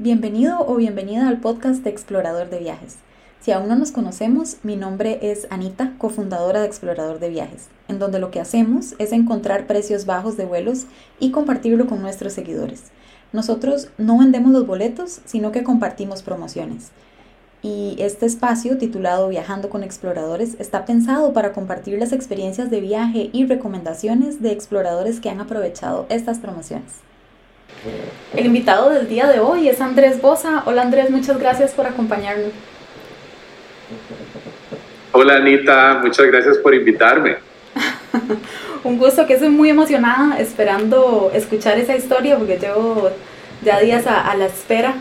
Bienvenido o bienvenida al podcast de Explorador de Viajes. Si aún no nos conocemos, mi nombre es Anita, cofundadora de Explorador de Viajes, en donde lo que hacemos es encontrar precios bajos de vuelos y compartirlo con nuestros seguidores. Nosotros no vendemos los boletos, sino que compartimos promociones. Y este espacio, titulado Viajando con Exploradores, está pensado para compartir las experiencias de viaje y recomendaciones de exploradores que han aprovechado estas promociones. El invitado del día de hoy es Andrés Bosa. Hola Andrés, muchas gracias por acompañarnos. Hola Anita, muchas gracias por invitarme. Un gusto que estoy muy emocionada esperando escuchar esa historia porque llevo ya días a, la espera.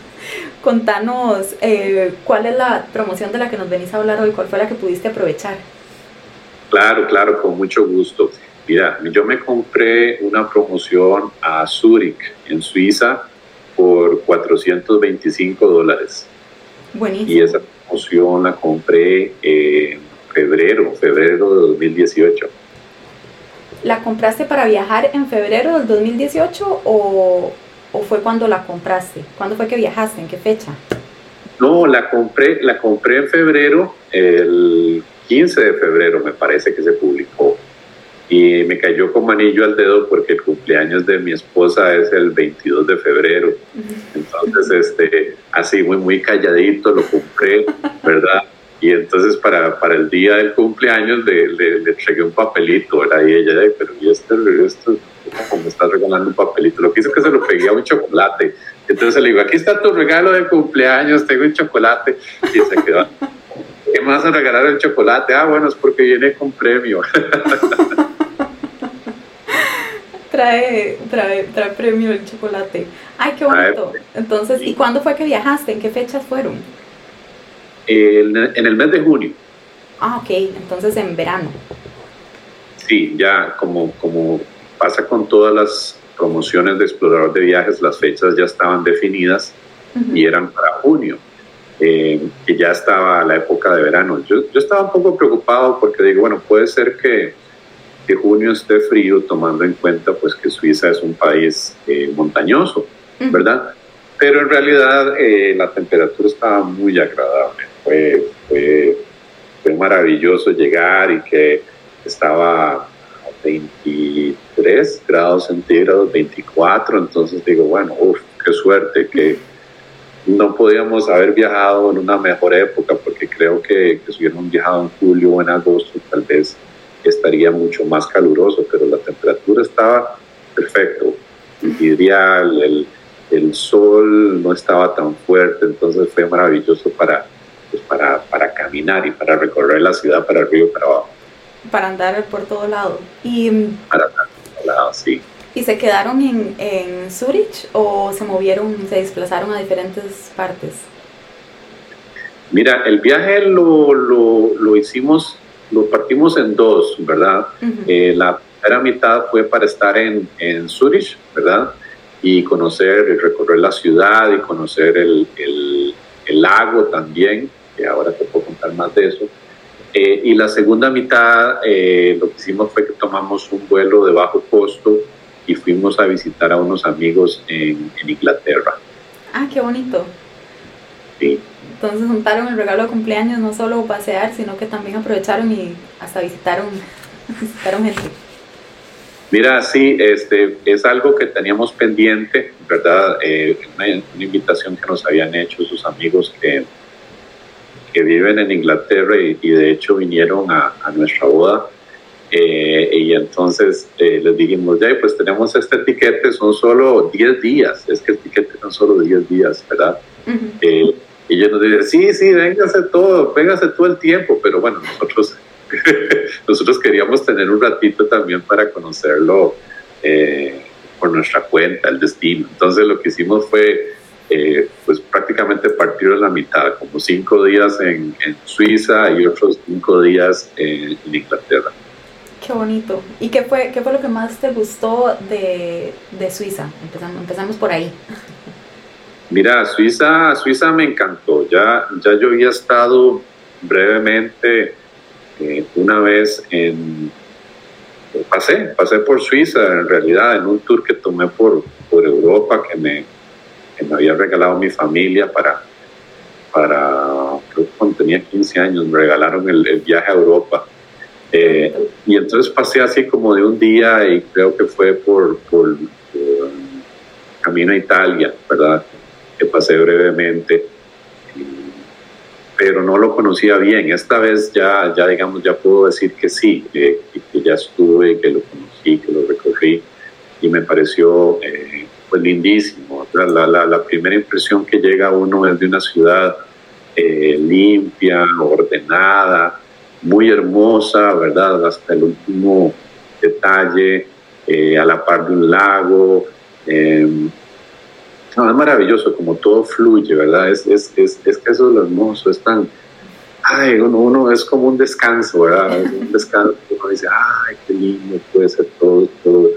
Contanos eh, cuál es la promoción de la que nos venís a hablar hoy, cuál fue la que pudiste aprovechar. Claro, claro, con mucho gusto. Yo me compré una promoción a Zurich, en Suiza, por 425 dólares. Buenísimo. Y esa promoción la compré en febrero, febrero de 2018. ¿La compraste para viajar en febrero del 2018 o, o fue cuando la compraste? ¿Cuándo fue que viajaste? ¿En qué fecha? No, la compré, la compré en febrero, el 15 de febrero me parece que se publicó y me cayó como anillo al dedo porque el cumpleaños de mi esposa es el 22 de febrero. Entonces, este, así muy, muy calladito lo compré, ¿verdad? Y entonces para, para el día del cumpleaños le, le, le entregué un papelito, ¿verdad? Y ella, pero ¿y esto, esto como me estás regalando un papelito? Lo que hizo que se lo pegué a un chocolate. Entonces le digo, aquí está tu regalo de cumpleaños, tengo un chocolate. Y se quedó, ¿qué vas a regalar el chocolate? Ah, bueno, es porque viene con premio. trae, trae, trae premio el chocolate. Ay, qué bonito. Entonces, ¿y cuándo fue que viajaste? ¿En qué fechas fueron? en el mes de junio. Ah, ok, entonces en verano. Sí, ya como, como pasa con todas las promociones de explorador de viajes, las fechas ya estaban definidas y eran para junio, eh, que ya estaba la época de verano. Yo, yo estaba un poco preocupado porque digo, bueno, puede ser que que junio esté frío, tomando en cuenta pues que Suiza es un país eh, montañoso, ¿verdad? Pero en realidad eh, la temperatura estaba muy agradable. Fue, fue, fue, maravilloso llegar y que estaba a 23 grados centígrados, 24, entonces digo, bueno, uff, qué suerte, que no podíamos haber viajado en una mejor época, porque creo que, que si hubiéramos viajado en julio o en agosto, tal vez estaría mucho más caluroso, pero la temperatura estaba perfecto. Ideal, el, el sol no estaba tan fuerte, entonces fue maravilloso para, pues para, para caminar y para recorrer la ciudad para arriba y para abajo. Para andar por todo lado. Y, para andar por todo lado, sí. ¿Y se quedaron en, en Zurich o se movieron, se desplazaron a diferentes partes? Mira, el viaje lo, lo, lo hicimos lo partimos en dos, ¿verdad? Eh, la primera mitad fue para estar en, en Zurich, ¿verdad? Y conocer y recorrer la ciudad y conocer el, el, el lago también, que ahora te puedo contar más de eso. Eh, y la segunda mitad eh, lo que hicimos fue que tomamos un vuelo de bajo costo y fuimos a visitar a unos amigos en, en Inglaterra. Ah, qué bonito. Sí. Entonces juntaron el regalo de cumpleaños, no solo pasear, sino que también aprovecharon y hasta visitaron, visitaron gente. Mira, sí, este, es algo que teníamos pendiente, ¿verdad? Eh, una, invitación que nos habían hecho sus amigos que, que viven en Inglaterra y, de hecho vinieron a, a nuestra boda. Eh, y entonces eh, les dijimos, ya, pues tenemos este etiquete, son solo 10 días, es que el etiquete son solo 10 días, ¿verdad? Uh y ellos nos dicen, sí, sí, véngase todo, véngase todo el tiempo, pero bueno, nosotros, nosotros queríamos tener un ratito también para conocerlo eh, por nuestra cuenta, el destino. Entonces lo que hicimos fue, eh, pues prácticamente partir en la mitad, como cinco días en, Suiza y otros cinco días en, en, Inglaterra. Qué bonito. ¿Y qué fue, qué fue lo que más te gustó de, de Suiza? Empezamos, empezamos por ahí. Mira, Suiza, Suiza me encantó. Ya, ya yo había estado brevemente eh, una vez en... Pasé, pasé por Suiza en realidad, en un tour que tomé por, por Europa que me, me había regalado mi familia para, para creo que cuando tenía 15 años, me regalaron el, viaje a Europa. Eh, y entonces pasé así como de un día y creo que fue por, por, camino a Italia, ¿verdad? Que pasé brevemente, pero no lo conocía bien. Esta vez ya, ya digamos, ya puedo decir que sí, que, ya estuve, que lo conocí, que lo recorrí y me pareció eh, pues lindísimo. La, la, la, primera impresión que llega a uno es de una ciudad eh, limpia, ordenada, muy hermosa, ¿verdad? Hasta el último detalle, eh, a la par de un lago. Es maravilloso como todo fluye, ¿verdad? Es, es, es, es, que eso es lo hermoso, es tan... Ay, uno, uno es como un descanso, ¿verdad? Es un descanso, uno dice, ay, qué lindo puede ser todo, todo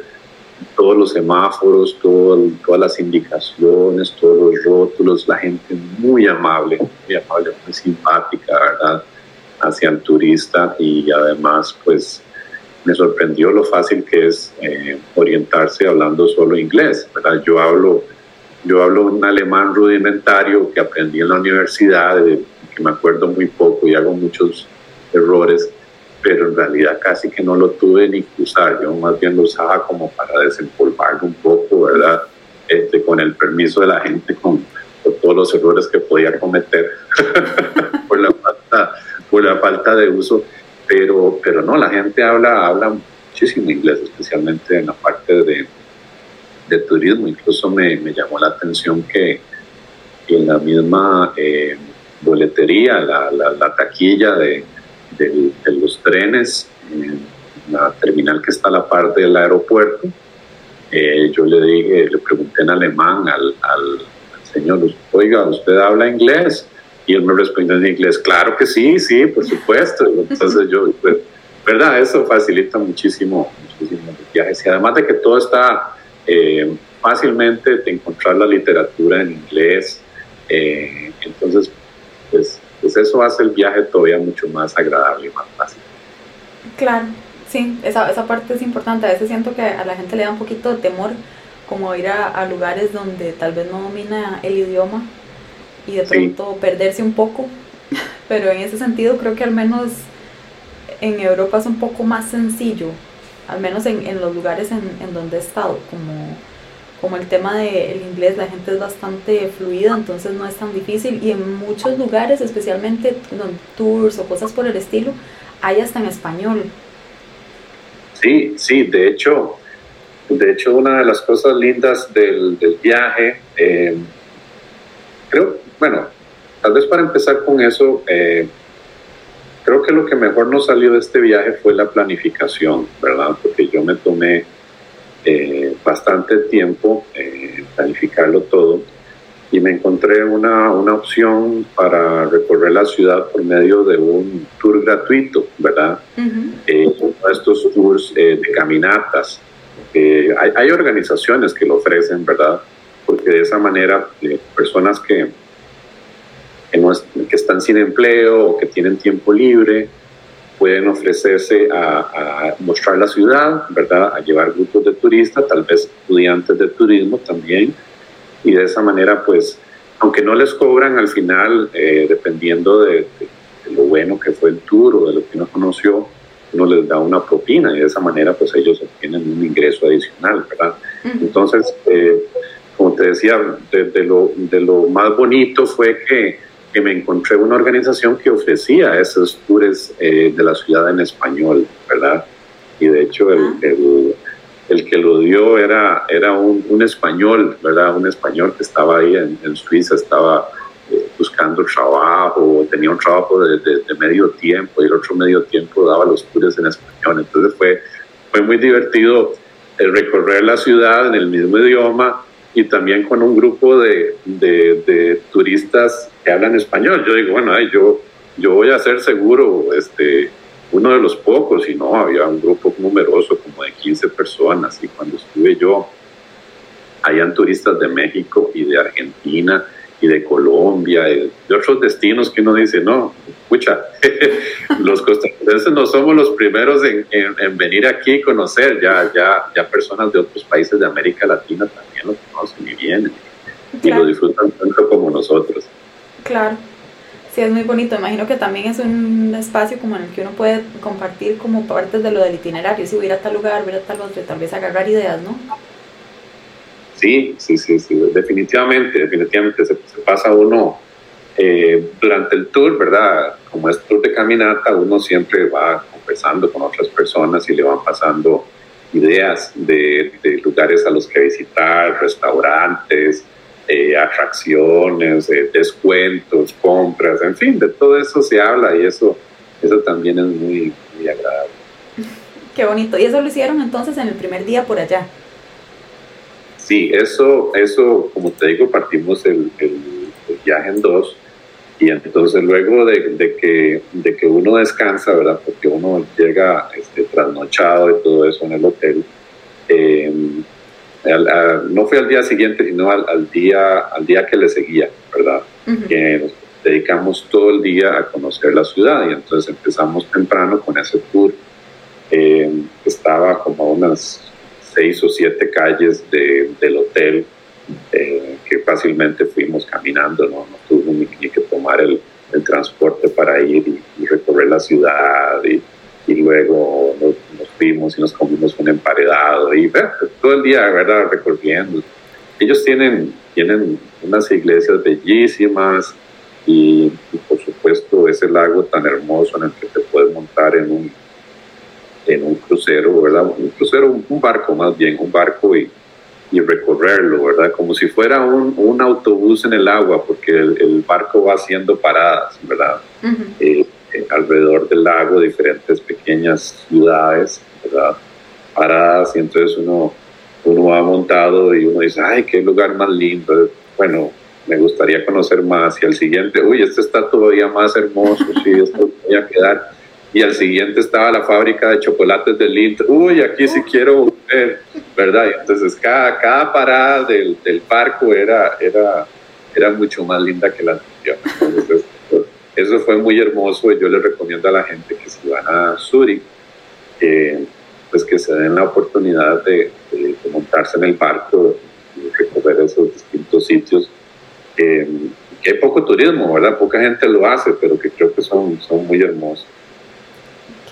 todos los semáforos, todas las indicaciones, todos los rótulos, la gente muy amable, muy amable, muy simpática, ¿verdad? Hacia el turista y además, pues, me sorprendió lo fácil que es eh, orientarse hablando solo inglés, ¿verdad? Yo hablo, yo hablo un alemán rudimentario que aprendí en la universidad, que me acuerdo muy poco y hago muchos errores, pero en realidad casi que no lo tuve ni que usar, yo más bien lo usaba como para desempolvarlo un poco, ¿verdad? Este, con el permiso de la gente, con, todos los errores que podía cometer por, la falta, por la falta de uso, pero, pero no, la gente habla, habla muchísimo inglés, especialmente en la parte de, de turismo, incluso me, me, llamó la atención que, en la misma eh, boletería, la, la, la taquilla de de, los trenes, en la terminal que está a la par del aeropuerto. Eh, yo le dije, le pregunté en alemán al, al, señor, oiga, ¿usted habla inglés? Y él me respondió en inglés, claro que sí, sí, por supuesto. Entonces yo, pues, ¿verdad? Eso facilita muchísimo, muchísimo los viajes. Y además de que todo está eh, fácilmente de encontrar la literatura en inglés, eh, entonces, pues pues eso hace el viaje todavía mucho más agradable y más fácil. Claro, sí, esa, esa parte es importante. A veces siento que a la gente le da un poquito de temor como ir a, lugares donde tal vez no domina el idioma y de pronto perderse un poco, pero en ese sentido creo que al menos en Europa es un poco más sencillo, al menos en, en los lugares en, en donde he estado, como como el tema del inglés, la gente es bastante fluida, entonces no es tan difícil. Y en muchos lugares, especialmente en tours o cosas por el estilo, hay hasta en español. Sí, sí, de hecho, de hecho una de las cosas lindas del, viaje, eh, creo, bueno, tal vez para empezar con eso, eh, creo que lo que mejor nos salió de este viaje fue la planificación, ¿verdad? Porque yo me tomé eh, bastante tiempo eh, planificarlo todo y me encontré una, una, opción para recorrer la ciudad por medio de un tour gratuito, ¿verdad? Eh, uno de estos tours eh, de caminatas. hay, hay, organizaciones que lo ofrecen, ¿verdad? Porque de esa manera personas que, que, no que están sin empleo o que tienen tiempo libre, pueden ofrecerse a, mostrar la ciudad, ¿verdad? A llevar grupos de turistas, tal vez estudiantes de turismo también. Y de esa manera, pues, aunque no les cobran al final, eh, dependiendo de, lo bueno que fue el tour o de lo que uno conoció, uno les da una propina y de esa manera, pues, ellos obtienen un ingreso adicional, ¿verdad? Entonces, eh, como te decía, de, lo, de lo más bonito fue que que me encontré una organización que ofrecía esos tours eh, de la ciudad en español, ¿verdad? Y de hecho el, ah. el, el que lo dio era, era un, un, español, ¿verdad? Un español que estaba ahí en, en Suiza, estaba eh, buscando trabajo, tenía un trabajo de, de, medio tiempo y el otro medio tiempo daba los tours en español. Entonces fue, fue muy divertido el recorrer la ciudad en el mismo idioma y también con un grupo de, de, turistas que hablan español. Yo digo, bueno, yo, yo voy a ser seguro este, uno de los pocos, y no, había un grupo numeroso, como de 15 personas, y cuando estuve yo, habían turistas de México y de Argentina y de Colombia y de otros destinos que uno dice, no, escucha, los costarricenses no somos los primeros en, en, venir aquí a conocer, ya, ya, ya personas de otros países de América Latina también lo conocen y vienen. y lo disfrutan tanto como nosotros. Claro. Sí, es muy bonito. Imagino que también es un espacio como en el que uno puede compartir como partes de lo del itinerario. Si voy a ir a tal lugar, voy a ir a tal otro, tal vez agarrar ideas, ¿no? Sí, sí, sí, sí, definitivamente, definitivamente se, pasa uno eh, durante el tour, ¿verdad? Como es tour de caminata, uno siempre va conversando con otras personas y le van pasando ideas de, lugares a los que visitar, restaurantes, eh, atracciones, eh, descuentos, compras, en fin, de todo eso se habla y eso, eso también es muy agradable. Qué bonito. ¿Y eso lo hicieron entonces en el primer día por allá? Sí, eso, eso como te digo, partimos el, el, viaje en dos y entonces luego de, de, que, de que uno descansa, ¿verdad? Porque uno llega este, trasnochado y todo eso en el hotel, eh, no fue al día siguiente, sino al, día, al día que le seguía, ¿verdad? Que nos dedicamos todo el día a conocer la ciudad y entonces empezamos temprano con ese tour. Eh, estaba como a unas seis o siete calles del hotel eh, que fácilmente fuimos caminando, no, no tuvimos ni, que tomar el, el, transporte para ir y, recorrer la ciudad y, y luego nos, fuimos y nos comimos un emparedado y todo el día, ¿verdad? Recorriendo. Ellos tienen, tienen unas iglesias bellísimas y, por supuesto ese lago tan hermoso en el que te puedes montar en un, en un crucero, ¿verdad? Un crucero, un barco más bien, un barco y, y recorrerlo, ¿verdad? Como si fuera un, un autobús en el agua, porque el, barco va haciendo paradas, ¿verdad? alrededor del lago diferentes pequeñas ciudades, ¿verdad? Paradas y entonces uno, uno va montado y uno dice, ay, qué lugar más lindo. Bueno, me gustaría conocer más. Y al siguiente, uy, este está todavía más hermoso, sí, esto voy a quedar. Y al siguiente estaba la fábrica de chocolates de Lind. Uy, aquí sí quiero ver, ¿verdad? Y entonces cada, cada parada del, del barco era, era, era mucho más linda que la anterior. Entonces, eso fue muy hermoso y yo les recomiendo a la gente que si van a Zurich, pues que se den la oportunidad de, montarse en el barco y recorrer esos distintos sitios. que hay poco turismo, ¿verdad? Poca gente lo hace, pero que creo que son, son muy hermosos.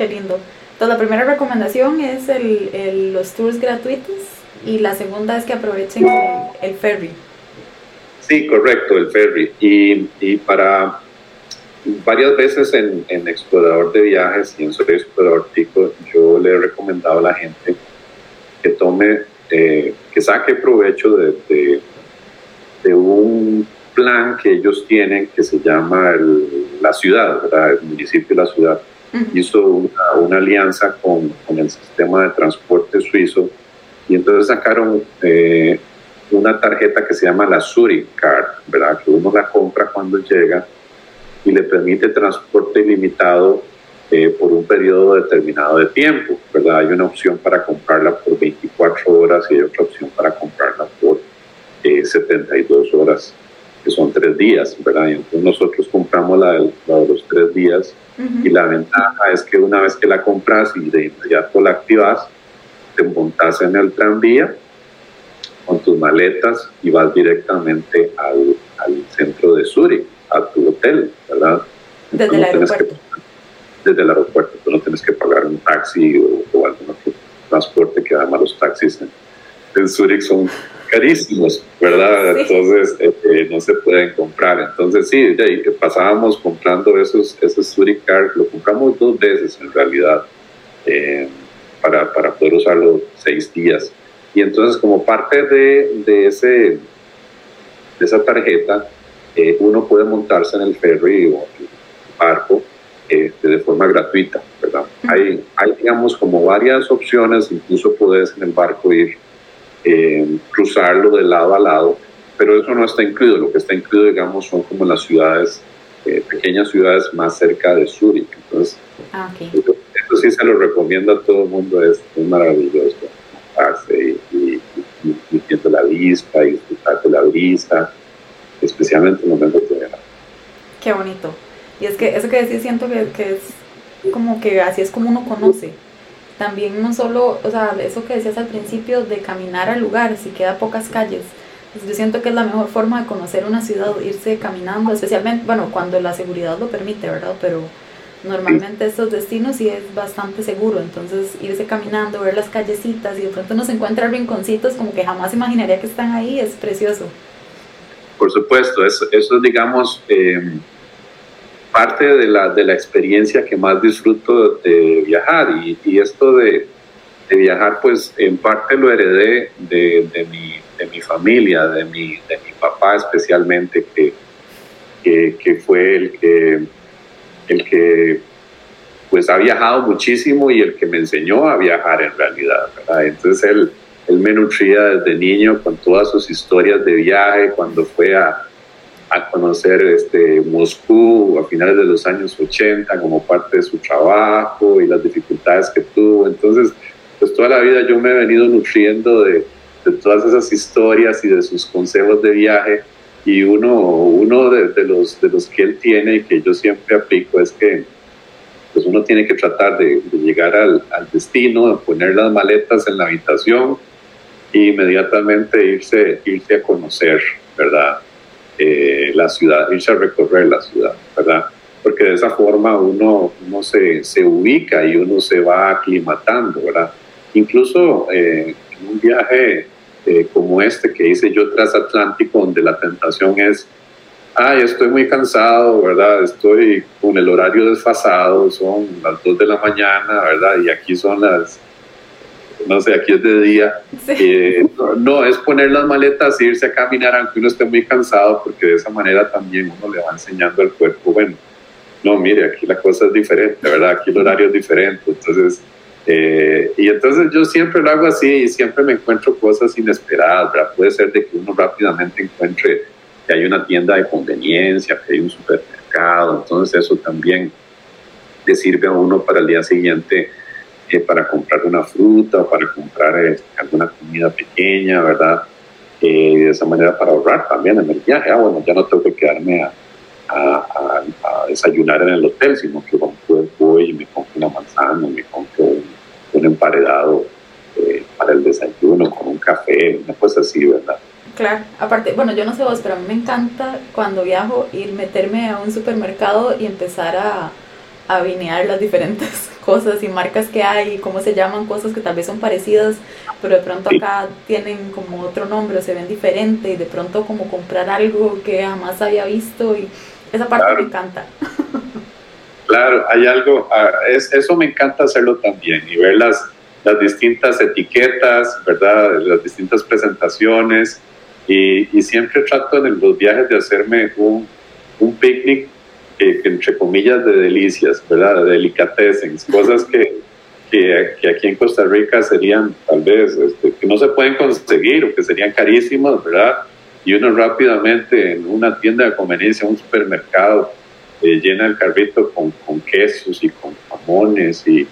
Lindo. Entonces, la primera recomendación es el, los tours gratuitos y la segunda es que aprovechen el, ferry. Sí, correcto, el ferry. Y, y para varias veces en, Explorador de Viajes y en Soy Explorador Tico, yo le he recomendado a la gente que tome, eh, que saque provecho de, un plan que ellos tienen que se llama la ciudad, el municipio de la ciudad. Hizo una, una alianza con, con, el sistema de transporte suizo y entonces sacaron eh, una tarjeta que se llama la Zurich Card, ¿verdad? que uno la compra cuando llega y le permite transporte ilimitado eh, por un periodo determinado de tiempo, ¿verdad? Hay una opción para comprarla por 24 horas y hay otra opción para comprarla por 72 eh, horas, que son tres días, ¿verdad? Y entonces nosotros compramos la de, los tres días y la ventaja es que una vez que la compras y de inmediato la activas, te montas en el tranvía con tus maletas y vas directamente al, al centro de Zurich a tu hotel, ¿verdad? Desde el aeropuerto. desde el aeropuerto, tú no tienes que pagar un taxi o, algún otro transporte, que además los taxis en, Zurich son carísimos, ¿verdad? Entonces eh, eh, no se pueden comprar. Entonces sí, pasábamos comprando esos, esos Zurich Card, lo compramos dos veces en realidad eh, para, para, poder usarlo seis días. Y entonces como parte de, de, ese, de esa tarjeta, eh, uno puede montarse en el ferry o el barco este, de forma gratuita, ¿verdad? hay, hay, digamos, como varias opciones, incluso puedes en el barco ir, eh, cruzarlo de lado a lado, pero eso no está incluido, lo que está incluido, digamos, son como las ciudades, eh, pequeñas ciudades más cerca de Zurich, entonces, ah, eso, sí se lo recomiendo a todo el mundo, es, maravilloso, y, y, viendo la vista y disfrutar de la brisa, especialmente en momentos de verano. Qué bonito. Y es que eso que decís siento que, que, es como que así es como uno conoce. También no solo, o sea, eso que decías al principio de caminar al lugar, si queda pocas calles, Yo siento que es la mejor forma de conocer una ciudad, irse caminando, especialmente, bueno, cuando la seguridad lo permite, ¿verdad? Pero normalmente estos destinos sí es bastante seguro, entonces irse caminando, ver las callecitas y de pronto nos encuentra rinconcitos como que jamás imaginaría que están ahí, es precioso. Por supuesto, eso, eso es, digamos, eh, parte de la, de la experiencia que más disfruto de viajar y, esto de, de, viajar, pues en parte lo heredé de, de, mi, de mi familia, de mi, de mi papá especialmente, que, que, que fue el que el que pues ha viajado muchísimo y el que me enseñó a viajar en realidad. Entonces él, él me nutría desde niño con todas sus historias de viaje, cuando fue a, a conocer este, Moscú a finales de los años 80 como parte de su trabajo y las dificultades que tuvo. Entonces, pues toda la vida yo me he venido nutriendo de, de todas esas historias y de sus consejos de viaje y uno, uno de, los, de los que él tiene y que yo siempre aplico es que pues uno tiene que tratar de, llegar al, al, destino, de poner las maletas en la habitación e inmediatamente irse, irse a conocer, ¿verdad? Eh, la ciudad, irse a recorrer la ciudad, ¿verdad? Porque de esa forma uno, uno se, se ubica y uno se va aclimatando, ¿verdad? Incluso eh, en un viaje eh, como este que hice yo transatlántico, donde la tentación es, ay, estoy muy cansado, ¿verdad? Estoy con el horario desfasado, son las 2 de la mañana, ¿verdad? Y aquí son las, no sé, aquí es de día. Eh, no, es poner las maletas e irse a caminar aunque uno esté muy cansado, porque de esa manera también uno le va enseñando al cuerpo, bueno, no, mire, aquí la cosa es diferente, ¿verdad? Aquí el horario es diferente, entonces eh, y entonces yo siempre lo hago así y siempre me encuentro cosas inesperadas, ¿verdad? Puede ser de que uno rápidamente encuentre que hay una tienda de conveniencia, que hay un supermercado, entonces eso también le sirve a uno para el día siguiente eh, para comprar una fruta para comprar eh, alguna comida pequeña, ¿verdad? y de esa manera para ahorrar también en el viaje. Ah, bueno, ya no tengo que quedarme a, a, a, desayunar en el hotel, sino que voy y me compro una manzana, me compro un, un emparedado eh, para el desayuno con un café, una cosa así, ¿verdad? Claro, aparte, bueno, yo no sé vos, pero a mí me encanta cuando viajo ir meterme a un supermercado y empezar a, a vinear las diferentes cosas y marcas que hay, y cómo se llaman, cosas que tal vez son parecidas, pero de pronto acá tienen como otro nombre o se ven diferente y de pronto como comprar algo que jamás había visto y esa parte me encanta. Claro, hay algo, ah, es, eso me encanta hacerlo también y ver las, las distintas etiquetas, ¿verdad? Las distintas presentaciones y, y siempre trato en los viajes de hacerme un, un picnic entre comillas de delicias, ¿verdad? De delicatessens, cosas que, que, aquí en Costa Rica serían tal vez, este, que no se pueden conseguir o que serían carísimas, ¿verdad? Y uno rápidamente en una tienda de conveniencia, un supermercado, eh, llena el carrito con, quesos y con jamones y,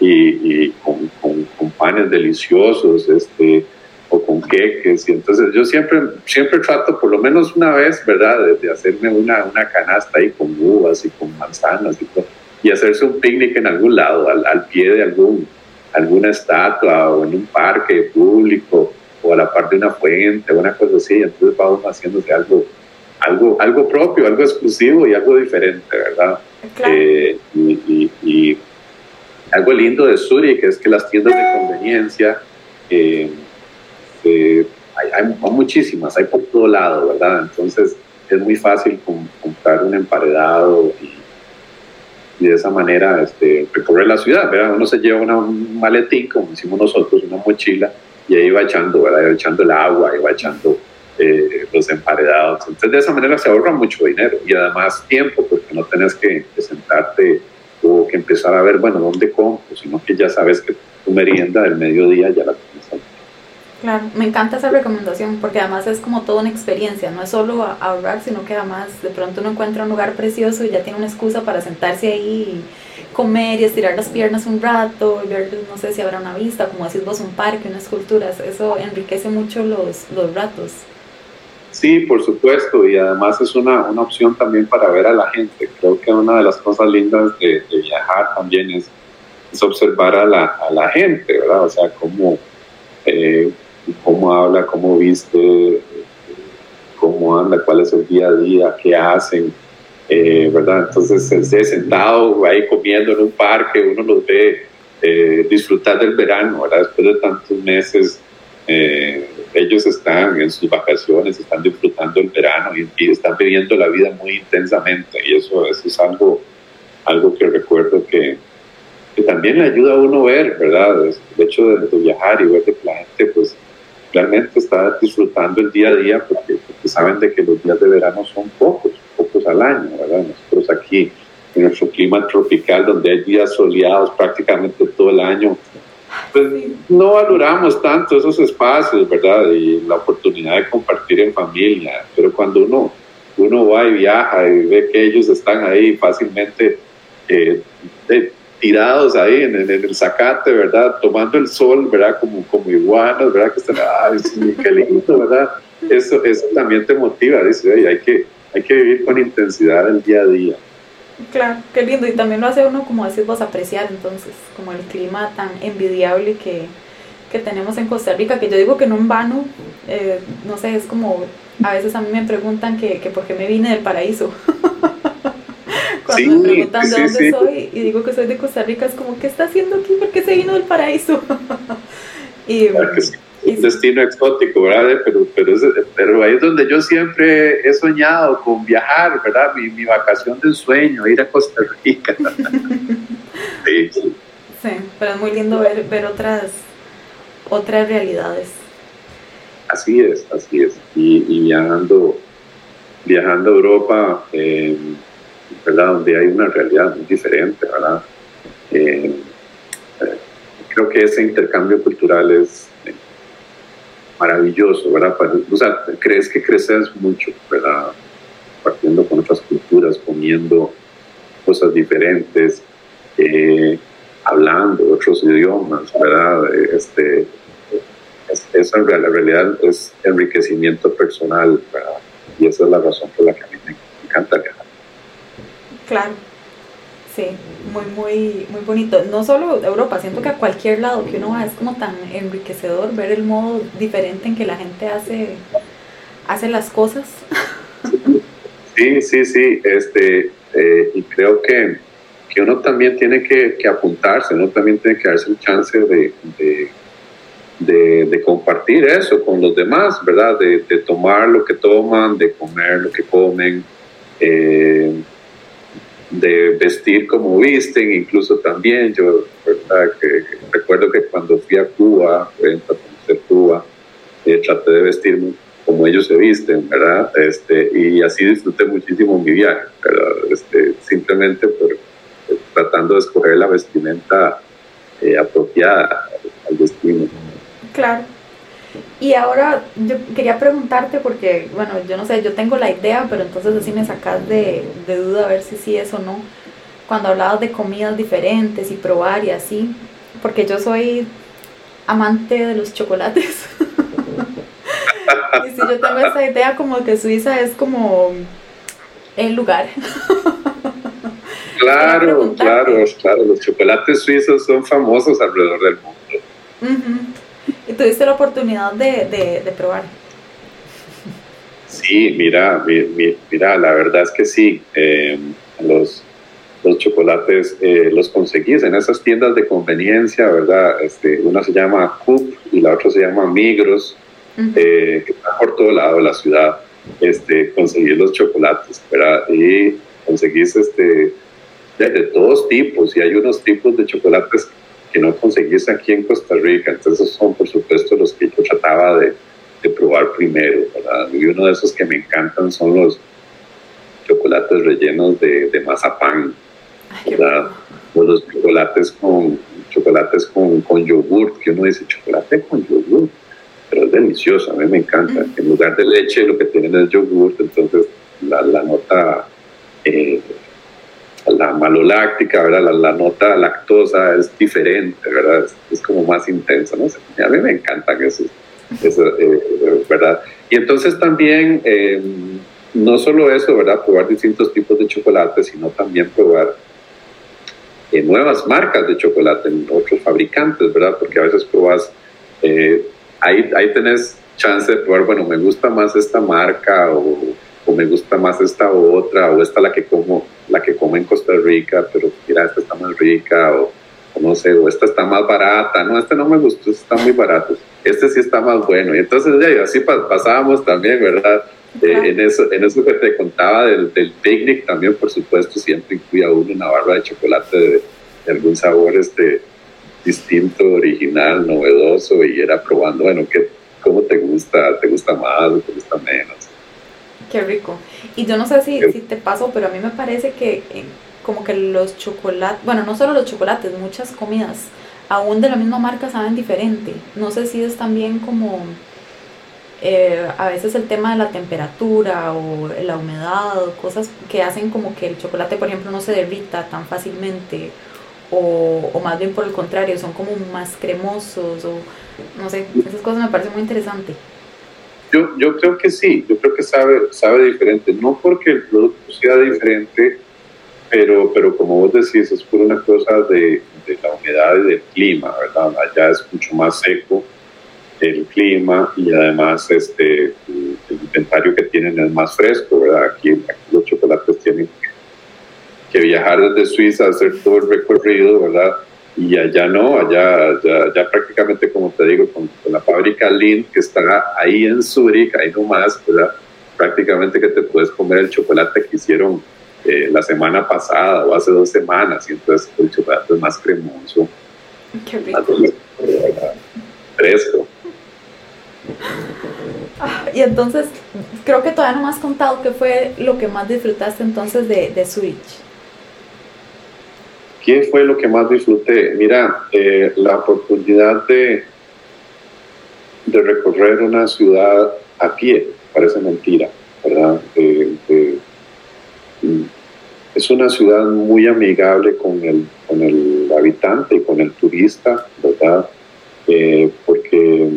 y, y con, con, con, panes deliciosos este, o con queques. Y entonces yo siempre, siempre trato por lo menos una vez, ¿verdad?, de, de hacerme una, una, canasta ahí con uvas y con manzanas y todo, y hacerse un picnic en algún lado, al, al pie de algún, alguna estatua o en un parque público o a la parte de una fuente o una cosa así. Entonces vamos haciéndose algo algo, algo propio, algo exclusivo y algo diferente, ¿verdad? Eh, y, y, y, algo lindo de Zurich es que las tiendas de conveniencia eh, hay, hay, muchísimas, hay por todo lado, ¿verdad? Entonces es muy fácil comprar un emparedado y, de esa manera este, recorrer la ciudad. Uno se lleva una, un maletín, como decimos nosotros, una mochila, y ahí va echando, ¿verdad? Va echando el agua, va echando eh, los emparedados. Entonces, de esa manera se ahorra mucho dinero y además tiempo, porque no tenés que, sentarte o que empezar a ver, bueno, ¿dónde compro? Sino que ya sabes que tu merienda del mediodía ya la tienes. Claro, me encanta esa recomendación porque además es como toda una experiencia, no es solo ahorrar, sino que además de pronto uno encuentra un lugar precioso y ya tiene una excusa para sentarse ahí y comer y estirar las piernas un rato y ver, no sé si habrá una vista, como decís vos, un parque, unas esculturas, eso enriquece mucho los, los ratos. Sí, por supuesto, y además es una, una, opción también para ver a la gente. Creo que una de las cosas lindas de, de viajar también es, es observar a la, a la, gente, ¿verdad? O sea, cómo, eh, cómo habla, cómo viste, cómo anda, cuál es el día a día, qué hacen, eh, ¿verdad? Entonces, sentado ahí comiendo en un parque, uno los ve eh, disfrutar del verano, ¿verdad? Después de tantos meses, eh, ellos están en sus vacaciones, están disfrutando el verano y, están viviendo la vida muy intensamente y eso, es algo, algo que recuerdo que, también le ayuda a uno ver, ¿verdad? El hecho de, viajar y ver que la gente, pues, realmente está disfrutando el día a día porque, porque saben de que los días de verano son pocos pocos al año, ¿verdad? Nosotros aquí, en nuestro clima tropical, donde hay días soleados prácticamente todo el año, pues no valoramos tanto esos espacios, ¿verdad? Y la oportunidad de compartir en familia. Pero cuando uno, uno va y viaja y ve que ellos están ahí fácilmente eh, tirados ahí en, el zacate, ¿verdad? Tomando el sol, ¿verdad? Como, como iguanas, ¿verdad? Que están, ay, sí, qué lindo, ¿verdad? Eso, eso también te motiva, dice, hay que hay que vivir con intensidad el día a día. Claro, qué lindo. Y también lo hace uno, como decís vos, apreciar entonces, como el clima tan envidiable que, que tenemos en Costa Rica, que yo digo que no en vano, eh, no sé, es como, a veces a mí me preguntan que, que por qué me vine del paraíso. Cuando me preguntan de dónde soy y digo que soy de Costa Rica, es como, ¿qué está haciendo aquí? ¿Por qué se vino del paraíso? y, un destino exótico, ¿verdad? Pero, pero, pero, ahí es donde yo siempre he soñado con viajar, ¿verdad? Mi, mi vacación de sueño, ir a Costa Rica. sí. sí, pero es muy lindo ver, ver otras, otras realidades. Así es, así es. Y, y viajando, viajando a Europa, eh, ¿verdad? Donde hay una realidad muy diferente, ¿verdad? Eh, eh, creo que ese intercambio cultural es maravilloso, ¿verdad? O sea, crees que creces mucho, ¿verdad? Partiendo con otras culturas, comiendo cosas diferentes, eh, hablando otros idiomas, ¿verdad? Este, esa la realidad es enriquecimiento personal. Y esa es la razón por la que a mí me encanta viajar. Claro. Sí, muy, muy, muy bonito. No solo Europa, siento que a cualquier lado que uno va es como tan enriquecedor ver el modo diferente en que la gente hace, hace las cosas. Sí, sí, sí, este, eh, y creo que, que, uno también tiene que, que, apuntarse, uno también tiene que darse el chance de, de, de, compartir eso con los demás, ¿verdad? De, tomar lo que toman, de comer lo que comen. Eh, de vestir como visten, incluso también yo recuerdo que cuando fui a Cuba, a Cuba, eh, traté de vestirme como ellos se visten, ¿verdad? Este, y así disfruté muchísimo mi viaje, Este, simplemente por, eh, tratando de escoger la vestimenta eh, apropiada al destino. Claro. Y ahora yo quería preguntarte, porque, bueno, yo no sé, yo tengo la idea, pero entonces así me sacas de, de duda a ver si sí es o no. Cuando hablabas de comidas diferentes y probar y así, porque yo soy amante de los chocolates. y si yo tengo esa idea como que Suiza es como el lugar. claro, claro, claro, los chocolates suizos son famosos alrededor del mundo y tuviste la oportunidad de, de, probar. Sí, mira, mira, la verdad es que sí. Eh, los, los chocolates eh, los conseguís en esas tiendas de conveniencia, ¿verdad? Este, una se llama Coop y la otra se llama Migros, eh, que está por todo lado de la ciudad. Este, conseguís los chocolates, ¿verdad? Y conseguís este, de, de, todos tipos, y hay unos tipos de chocolates que no conseguís aquí en Costa Rica. Entonces son, por supuesto, los que yo trataba de, de probar primero, ¿verdad? Y uno de esos que me encantan son los chocolates rellenos de, de mazapán, ¿verdad? O los chocolates con chocolates con, con yogurt, que uno dice chocolate con yogurt, pero es delicioso, a mí me encanta. En lugar de leche lo que tienen es yogurt, entonces la, la nota eh, la maloláctica, ¿verdad? La, nota lactosa es diferente, ¿verdad? Es, como más intensa, ¿no? A mí me encantan esos, eh, ¿verdad? Y entonces también, eh, no solo eso, ¿verdad? Probar distintos tipos de chocolate, sino también probar eh, nuevas marcas de chocolate en otros fabricantes, ¿verdad? Porque a veces probas, ahí, ahí tenés chance de probar, bueno, me gusta más esta marca o, o, me gusta más esta otra o esta la que como la que como en Costa Rica, pero mira, esta está más rica o, no sé, o esta está más barata, no, este no me gustó, este está muy barato, este sí está más bueno. Y entonces ya, así pasábamos también, ¿verdad? Eh, en, eso, en eso que te contaba del, del picnic también, por supuesto, siempre incluía uno una barra de chocolate de, algún sabor este, distinto, original, novedoso, y era probando, bueno, ¿qué, ¿cómo te gusta? ¿Te gusta más o te gusta menos? Qué rico. Y yo no sé si, si te pasó, pero a mí me parece que eh, como que los chocolates, bueno, no solo los chocolates, muchas comidas, aún de la misma marca, saben diferente. No sé si es también como eh, a veces el tema de la temperatura o la humedad o cosas que hacen como que el chocolate, por ejemplo, no se derrita tan fácilmente o, o más bien por el contrario, son como más cremosos o no sé, esas cosas me parecen muy interesantes. Yo, yo creo que sí, yo creo que sabe, sabe diferente, no porque el producto sea diferente, pero, pero como vos decís, es por una cosa de, la humedad y del clima, ¿verdad? Allá es mucho más seco el clima y además este, el inventario que tienen es más fresco, ¿verdad? Aquí, los chocolates tienen que viajar desde Suiza hacer todo el recorrido, ¿verdad? Y allá no, allá, ya, prácticamente, como te digo, con, la fábrica Lind, que está ahí en Zurich, ahí nomás, ¿verdad? Prácticamente que te puedes comer el chocolate que hicieron eh, la semana pasada o hace dos semanas, y entonces el chocolate es más cremoso. Qué rico. fresco. Ah, y entonces, creo que todavía no me has contado qué fue lo que más disfrutaste entonces de, de Switch. ¿Qué fue lo que más disfruté? Mira, eh, la oportunidad de, de recorrer una ciudad a pie, parece mentira, ¿verdad? es una ciudad muy amigable con el, con el habitante y con el turista, ¿verdad? Eh, porque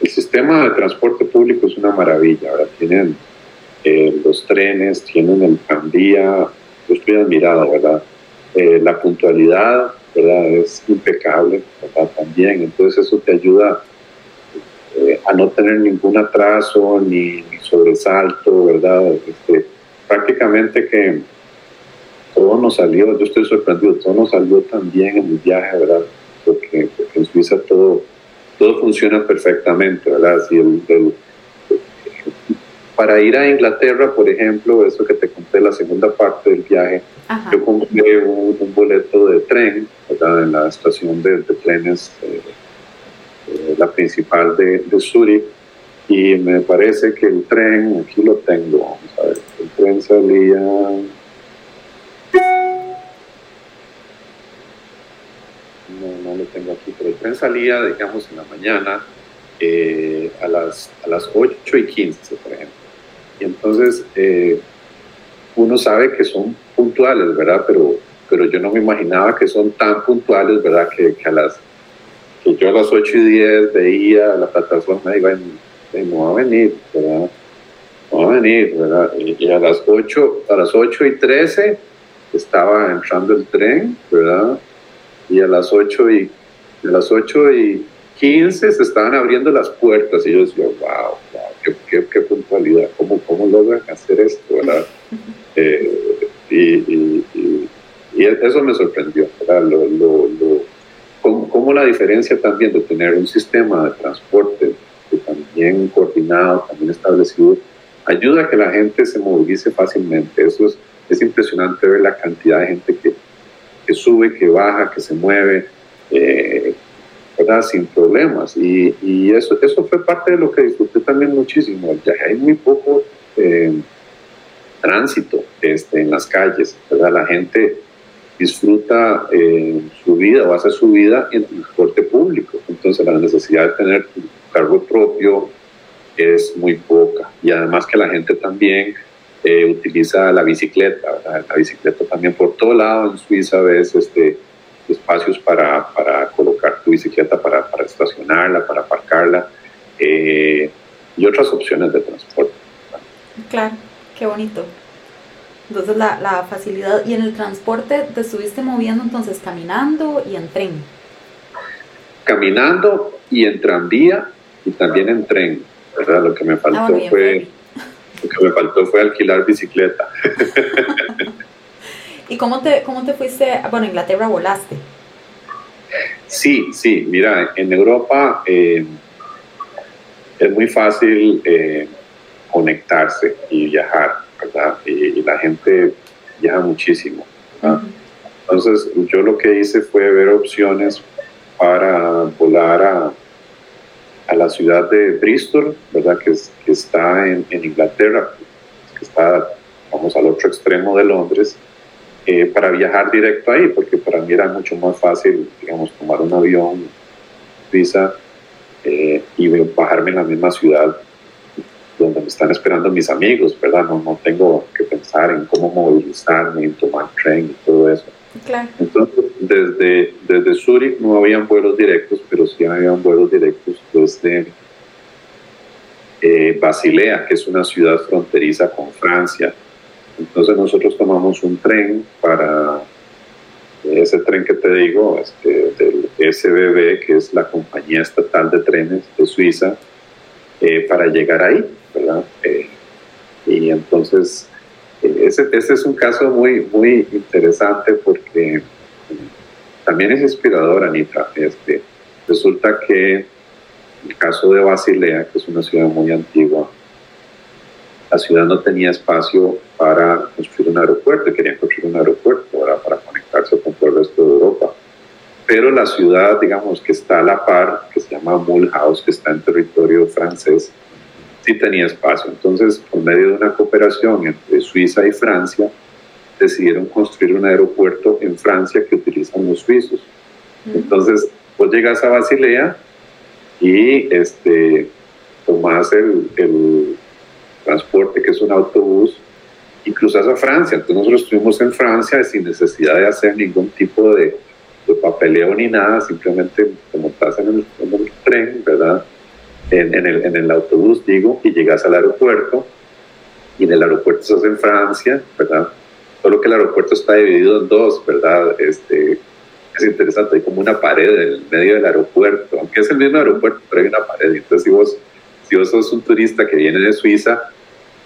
el sistema de transporte público es una maravilla, ¿verdad? Tienen eh, los trenes, tienen el tranvía, yo estoy admirado, ¿verdad? Eh, la puntualidad, ¿verdad? Es impecable, ¿verdad? También, entonces eso te ayuda eh, a no tener ningún atraso ni, sobresalto, ¿verdad? Este, prácticamente que todo nos salió, yo estoy sorprendido, todo nos salió tan bien en el viaje, ¿verdad? Porque, en Suiza todo, todo funciona perfectamente, ¿verdad? Si el, para ir a Inglaterra, por ejemplo, eso que te conté la segunda parte del viaje, yo compré un, boleto de tren en la estación de, trenes, eh, eh, la principal de, de Zurich, y me parece que el tren, aquí lo tengo, vamos a ver, el tren salía... No, no lo tengo aquí, pero el tren salía, digamos, en la mañana eh, a, las, a las 8 y 15, por ejemplo. Y entonces uno sabe que son puntuales, ¿verdad? Pero, pero yo no me imaginaba que son tan puntuales, ¿verdad? Que, a las, que yo a las 8 y 10 veía la plataforma y iba, no va a venir, ¿verdad? No va a venir, ¿verdad? Y, a las 8, a las 8 y 13 estaba entrando el tren, ¿verdad? Y a las 8 y, a las 8 y 15 se estaban abriendo las puertas y yo decía, wow, wow qué, qué, puntualidad, ¿cómo, cómo logran hacer esto, ¿verdad? Eh, y, eso me sorprendió, Lo, lo, cómo, la diferencia también de tener un sistema de transporte también coordinado, también establecido, ayuda a que la gente se movilice fácilmente. Eso es, es impresionante ver la cantidad de gente que, que sube, que baja, que se mueve, eh, sin problemas. Y, y, eso, eso fue parte de lo que disfruté también muchísimo. Ya hay muy poco eh, tránsito este, en las calles, ¿verdad? La gente disfruta eh, su vida o hace su vida en transporte público, entonces la necesidad de tener un cargo propio es muy poca y además que la gente también eh, utiliza la bicicleta, la bicicleta también por todo lado en Suiza ves este, espacios para, para colocar tu bicicleta, para, para estacionarla, para aparcarla eh, y otras opciones de transporte. Claro. Qué bonito. Entonces la, la, facilidad. ¿Y en el transporte te estuviste moviendo entonces caminando y en tren? Caminando y en tranvía y también en tren. ¿verdad? Lo que me faltó Ah, en fue lo que me faltó fue alquilar bicicleta. ¿Y cómo te, cómo te fuiste? Bueno, Inglaterra volaste. Sí, sí, mira, en Europa eh, es muy fácil eh, conectarse y viajar, ¿verdad? Y, y la gente viaja muchísimo. Entonces, yo lo que hice fue ver opciones para volar a, a la ciudad de Bristol, ¿verdad? Que, es- que está en, en Inglaterra, que está, vamos, al otro extremo de Londres, eh, para viajar directo ahí, porque para mí era mucho más fácil, digamos, tomar un avión, visa, eh, y bajarme en la misma ciudad donde me están esperando mis amigos, ¿verdad? No, no tengo que pensar en cómo movilizarme, en tomar tren y todo eso. Claro. Entonces, desde, desde Zurich no habían vuelos directos, pero sí habían vuelos directos desde eh, Basilea, que es una ciudad fronteriza con Francia. Entonces nosotros tomamos un tren para ese tren que te digo, este, del SBB, que es la compañía estatal de trenes de Suiza, eh, para llegar ahí, ¿verdad? Eh, y entonces eh, ese, ese es un caso muy, muy interesante porque también es inspirador, Anita. Este, resulta que el caso de Basilea, que es una ciudad muy antigua, la ciudad no tenía espacio para construir un aeropuerto, querían construir un aeropuerto ¿verdad? para conectarse con todo el resto de Europa. Pero la ciudad, digamos, que está a la par, que se llama Mulhouse, que está en territorio francés, sí tenía espacio. Entonces, por medio de una cooperación entre Suiza y Francia, decidieron construir un aeropuerto en Francia que utilizan los suizos. Entonces, vos llegas a Basilea y este, tomás el, el transporte, que es un autobús, y cruzas a Francia. Entonces, nosotros estuvimos en Francia sin necesidad de hacer ningún tipo de, de papeleo ni nada, simplemente te montas en el, en tren, ¿verdad? En, en el, en el autobús, digo, y llegas al aeropuerto, y en el aeropuerto estás en Francia, ¿verdad? Solo que el aeropuerto está dividido en dos, ¿verdad? Este, es interesante, hay como una pared en el medio del aeropuerto, aunque es el mismo aeropuerto, pero hay una pared. Entonces, si vos, si vos sos un turista que viene de Suiza,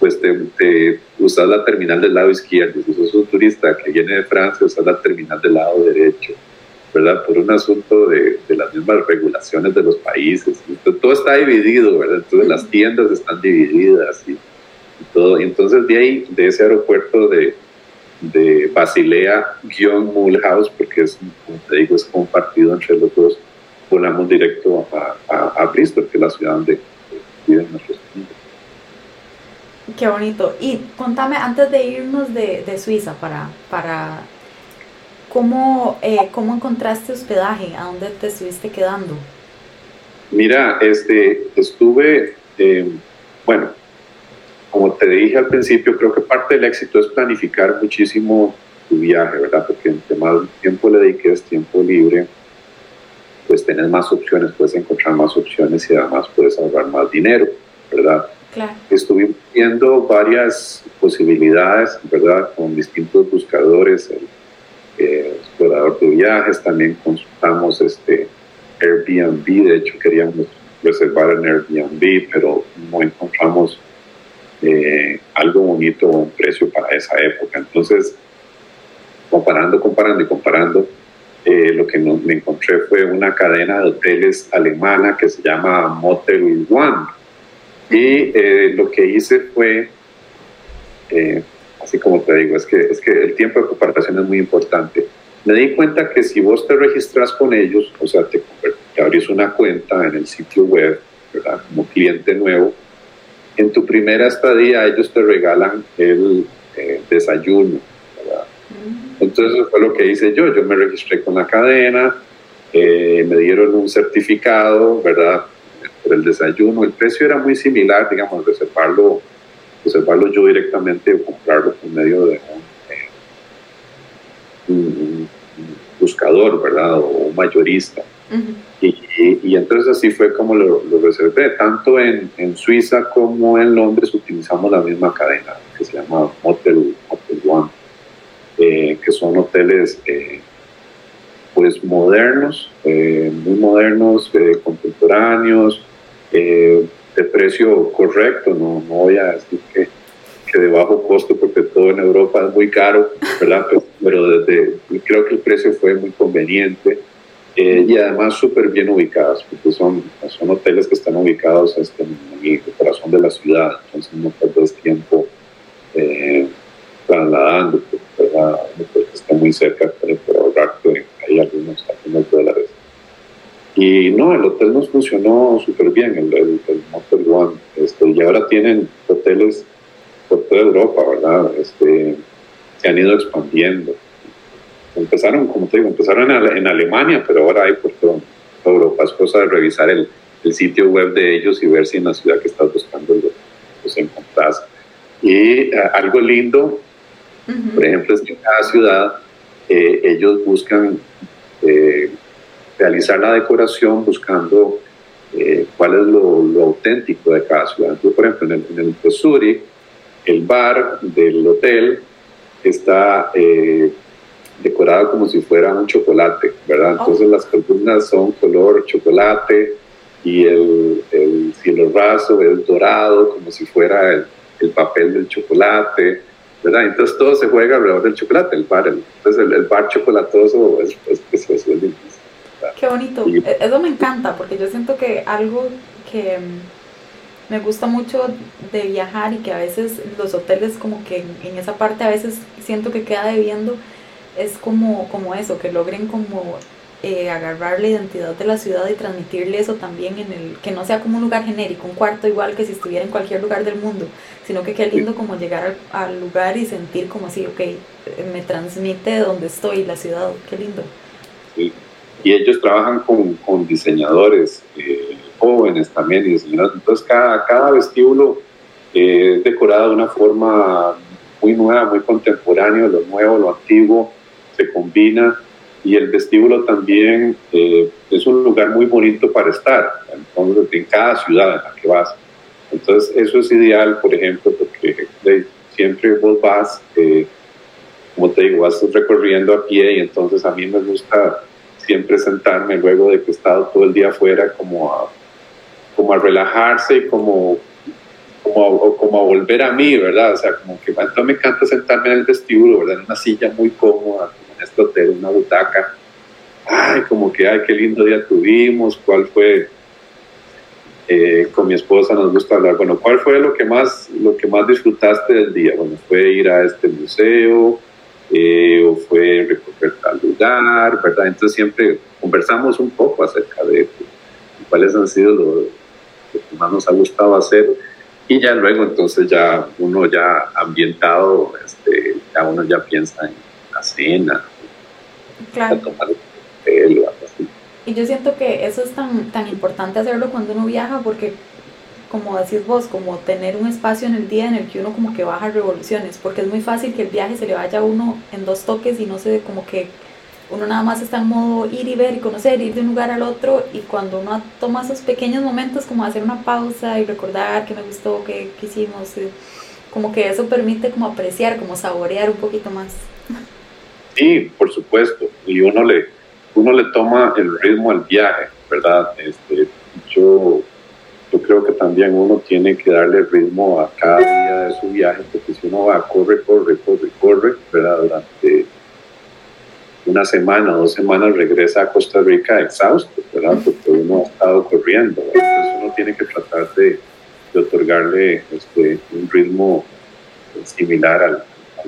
pues te, te usas la terminal del lado izquierdo. Si sos un turista que viene de Francia, usas la terminal del lado derecho, ¿verdad? Por un asunto de, de las mismas regulaciones de los países. Entonces, todo está dividido, ¿verdad? Entonces, las tiendas están divididas y, y todo. Y entonces, de ahí, de ese aeropuerto de, de Basilea-Mulhouse, porque es, como te digo, es compartido entre los dos, volamos directo a, a, a Bristol, que es la ciudad donde viven nuestros amigos. Qué bonito. Y contame, antes de irnos de, de Suiza, para, para ¿cómo, eh, ¿cómo encontraste hospedaje? ¿A dónde te estuviste quedando? Mira, este, estuve, eh, bueno, como te dije al principio, creo que parte del éxito es planificar muchísimo tu viaje, ¿verdad? Porque entre más tiempo le dediques, tiempo libre, pues tenés más opciones, puedes encontrar más opciones y además puedes ahorrar más dinero, ¿verdad? Claro. Estuvimos viendo varias posibilidades, ¿verdad? Con distintos buscadores, el eh, explorador de viajes, también consultamos este Airbnb, de hecho queríamos reservar en Airbnb, pero no encontramos eh, algo bonito o un precio para esa época. Entonces, comparando, comparando y comparando, eh, lo que no, me encontré fue una cadena de hoteles alemana que se llama Motel One. Y eh, lo que hice fue, eh, así como te digo, es que, es que el tiempo de comparación es muy importante. Me di cuenta que si vos te registras con ellos, o sea, te, te abrís una cuenta en el sitio web, ¿verdad? Como cliente nuevo, en tu primera estadía ellos te regalan el eh, desayuno, ¿verdad? Entonces eso fue lo que hice yo, yo me registré con la cadena, eh, me dieron un certificado, ¿verdad? Por el desayuno, el precio era muy similar, digamos, reservarlo, reservarlo yo directamente o comprarlo por medio de un, eh, un, un buscador, ¿verdad? O un mayorista. Uh -huh. Y, y, y, entonces así fue como lo, lo reservé. Tanto en, en, Suiza como en Londres utilizamos la misma cadena que se llama Motel, Motel One, eh, que son hoteles eh, pues modernos, eh, muy modernos, contemporáneos, de precio correcto, no, no voy a decir que, que, de bajo costo porque todo en Europa es muy caro, ¿verdad? Pues, pero desde, creo que el precio fue muy conveniente eh, y además súper bien ubicadas, porque son, son hoteles que están ubicados este, en el corazón de la ciudad, entonces no pierdes tiempo eh, trasladando, porque está muy cerca, pero por ahorrar hay algunos, algunos dólares. Y no, el hotel nos funcionó súper bien, el, el, Motel One, este, y ahora tienen hoteles por toda Europa, ¿verdad? Este, se han ido expandiendo empezaron, como te digo, empezaron en, Alemania, pero ahora hay por toda Europa. Es cosa de revisar el, el, sitio web de ellos y ver si en la ciudad que estás buscando los, encontrás. Y eh, algo lindo, por ejemplo, es que en cada ciudad eh, ellos buscan eh, realizar la decoración buscando cuál es lo, lo, auténtico de cada ciudad. por ejemplo, en el, en el Zurich, el bar del hotel está decorado como si fuera un chocolate, ¿verdad? Oh. Entonces las columnas son color chocolate y el, el cielo raso es dorado como si fuera el, el, papel del chocolate, ¿verdad? Entonces todo se juega alrededor del chocolate, el bar. entonces el, bar chocolatoso es, es es difícil. Qué bonito, e, eso me encanta porque yo siento que algo que mm, me gusta mucho de viajar y que a veces los hoteles como que en, esa parte a veces siento que queda debiendo es como, como eso, que logren como eh, agarrar la identidad de la ciudad y transmitirle eso también en el, que no sea como un lugar genérico, un cuarto igual que si estuviera en cualquier lugar del mundo, sino que qué lindo como llegar al, lugar y sentir como así, ok, me transmite donde estoy, la ciudad, qué lindo. Sí. Y ellos trabajan con, con diseñadores eh, jóvenes también, y diseñadores. entonces cada, cada vestíbulo eh, es decorado de una forma muy nueva, muy contemporánea, lo nuevo, lo antiguo, se combina y el vestíbulo también eh, es un lugar muy bonito para estar en cada ciudad en la que vas. Entonces eso es ideal, por ejemplo, porque siempre vos vas, eh, como te digo, vas recorriendo a pie y entonces a mí me gusta siempre sentarme luego de que he estado todo el día afuera como a, como a relajarse y como como, como a volver a mí, ¿verdad? O sea, como que tanto me encanta sentarme en el vestíbulo, ¿verdad? En una silla muy cómoda, en este hotel, una butaca. Ay, como que, ay, qué lindo día tuvimos, cuál fue, eh, con mi esposa nos gusta hablar, bueno, ¿cuál fue lo que más, lo que más disfrutaste del día? Bueno, fue ir a este museo, eh, o fue recorrer tal lugar, ¿verdad? Entonces siempre conversamos un poco acerca de cuáles han sido los lo que más nos ha gustado hacer y ya luego entonces ya uno ya ambientado, este, ya uno ya piensa en la cena, claro. tomar el o algo así. Y yo siento que eso es tan, tan importante hacerlo cuando uno viaja porque como decís vos, como tener un espacio en el día en el que uno como que baja revoluciones, porque es muy fácil que el viaje se le vaya a uno en dos toques y no se como que uno nada más está en modo ir y ver y conocer, ir de un lugar al otro y cuando uno toma esos pequeños momentos como hacer una pausa y recordar que me gustó, que, hicimos, eh, como que eso permite como apreciar, como saborear un poquito más. Sí, por supuesto, y uno le, uno le toma el ritmo al viaje, ¿verdad? Este, yo, yo creo que también uno tiene que darle ritmo a cada día de su viaje, porque si uno va, corre, corre, corre, corre, ¿verdad? Durante una semana, dos semanas regresa a Costa Rica exhausto, ¿verdad? Porque uno ha estado corriendo. Entonces uno tiene que tratar de, otorgarle este, un ritmo similar al,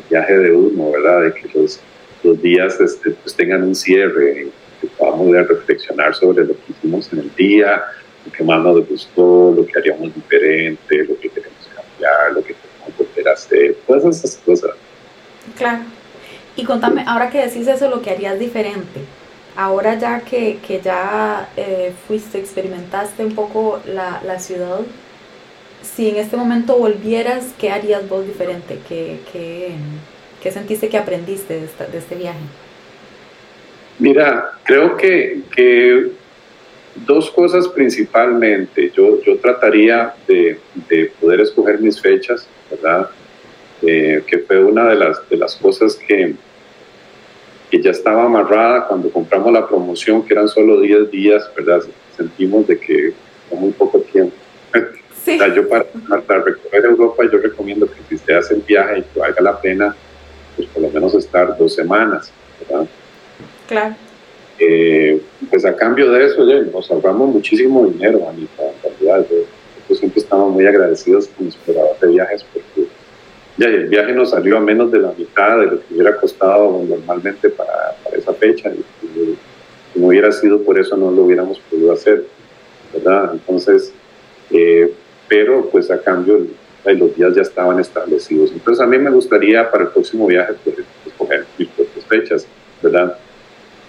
viaje de uno, ¿verdad? De que los, los días este, pues tengan un cierre, que podamos reflexionar sobre lo que hicimos en el día, lo que más nos gustó, lo que haríamos diferente, lo que queremos cambiar, lo que queremos volver a hacer, todas esas cosas. Claro. Y contame, ahora que decís eso, lo que harías diferente. Ahora ya que, que ya eh, fuiste, experimentaste un poco la, la, ciudad, si en este momento volvieras, ¿qué harías vos diferente? ¿Qué, qué, qué sentiste que aprendiste de, de, este viaje? Mira, creo que, que dos cosas principalmente. Yo, yo trataría de, de poder escoger mis fechas, ¿verdad? Eh, que fue una de las, de las cosas que, que ya estaba amarrada cuando compramos la promoción, que eran solo 10 días, ¿verdad? Sentimos de que fue muy poco tiempo. O sea, yo para, para, recorrer Europa, yo recomiendo que si usted hace el viaje y que valga la pena, pues por lo menos estar dos semanas, ¿verdad? Claro. Eh, pues a cambio de eso, nos ahorramos muchísimo dinero, Anita, en realidad. Yo, siempre estamos muy agradecidos con los operadores de viajes porque ya el viaje nos salió a menos de la mitad de lo que hubiera costado normalmente para, para esa fecha. Y, si no hubiera sido por eso, no lo hubiéramos podido hacer, ¿verdad? Entonces, eh, pero pues a cambio los días ya estaban establecidos. Entonces a mí me gustaría para el próximo viaje pues, escoger mis propias fechas, ¿verdad?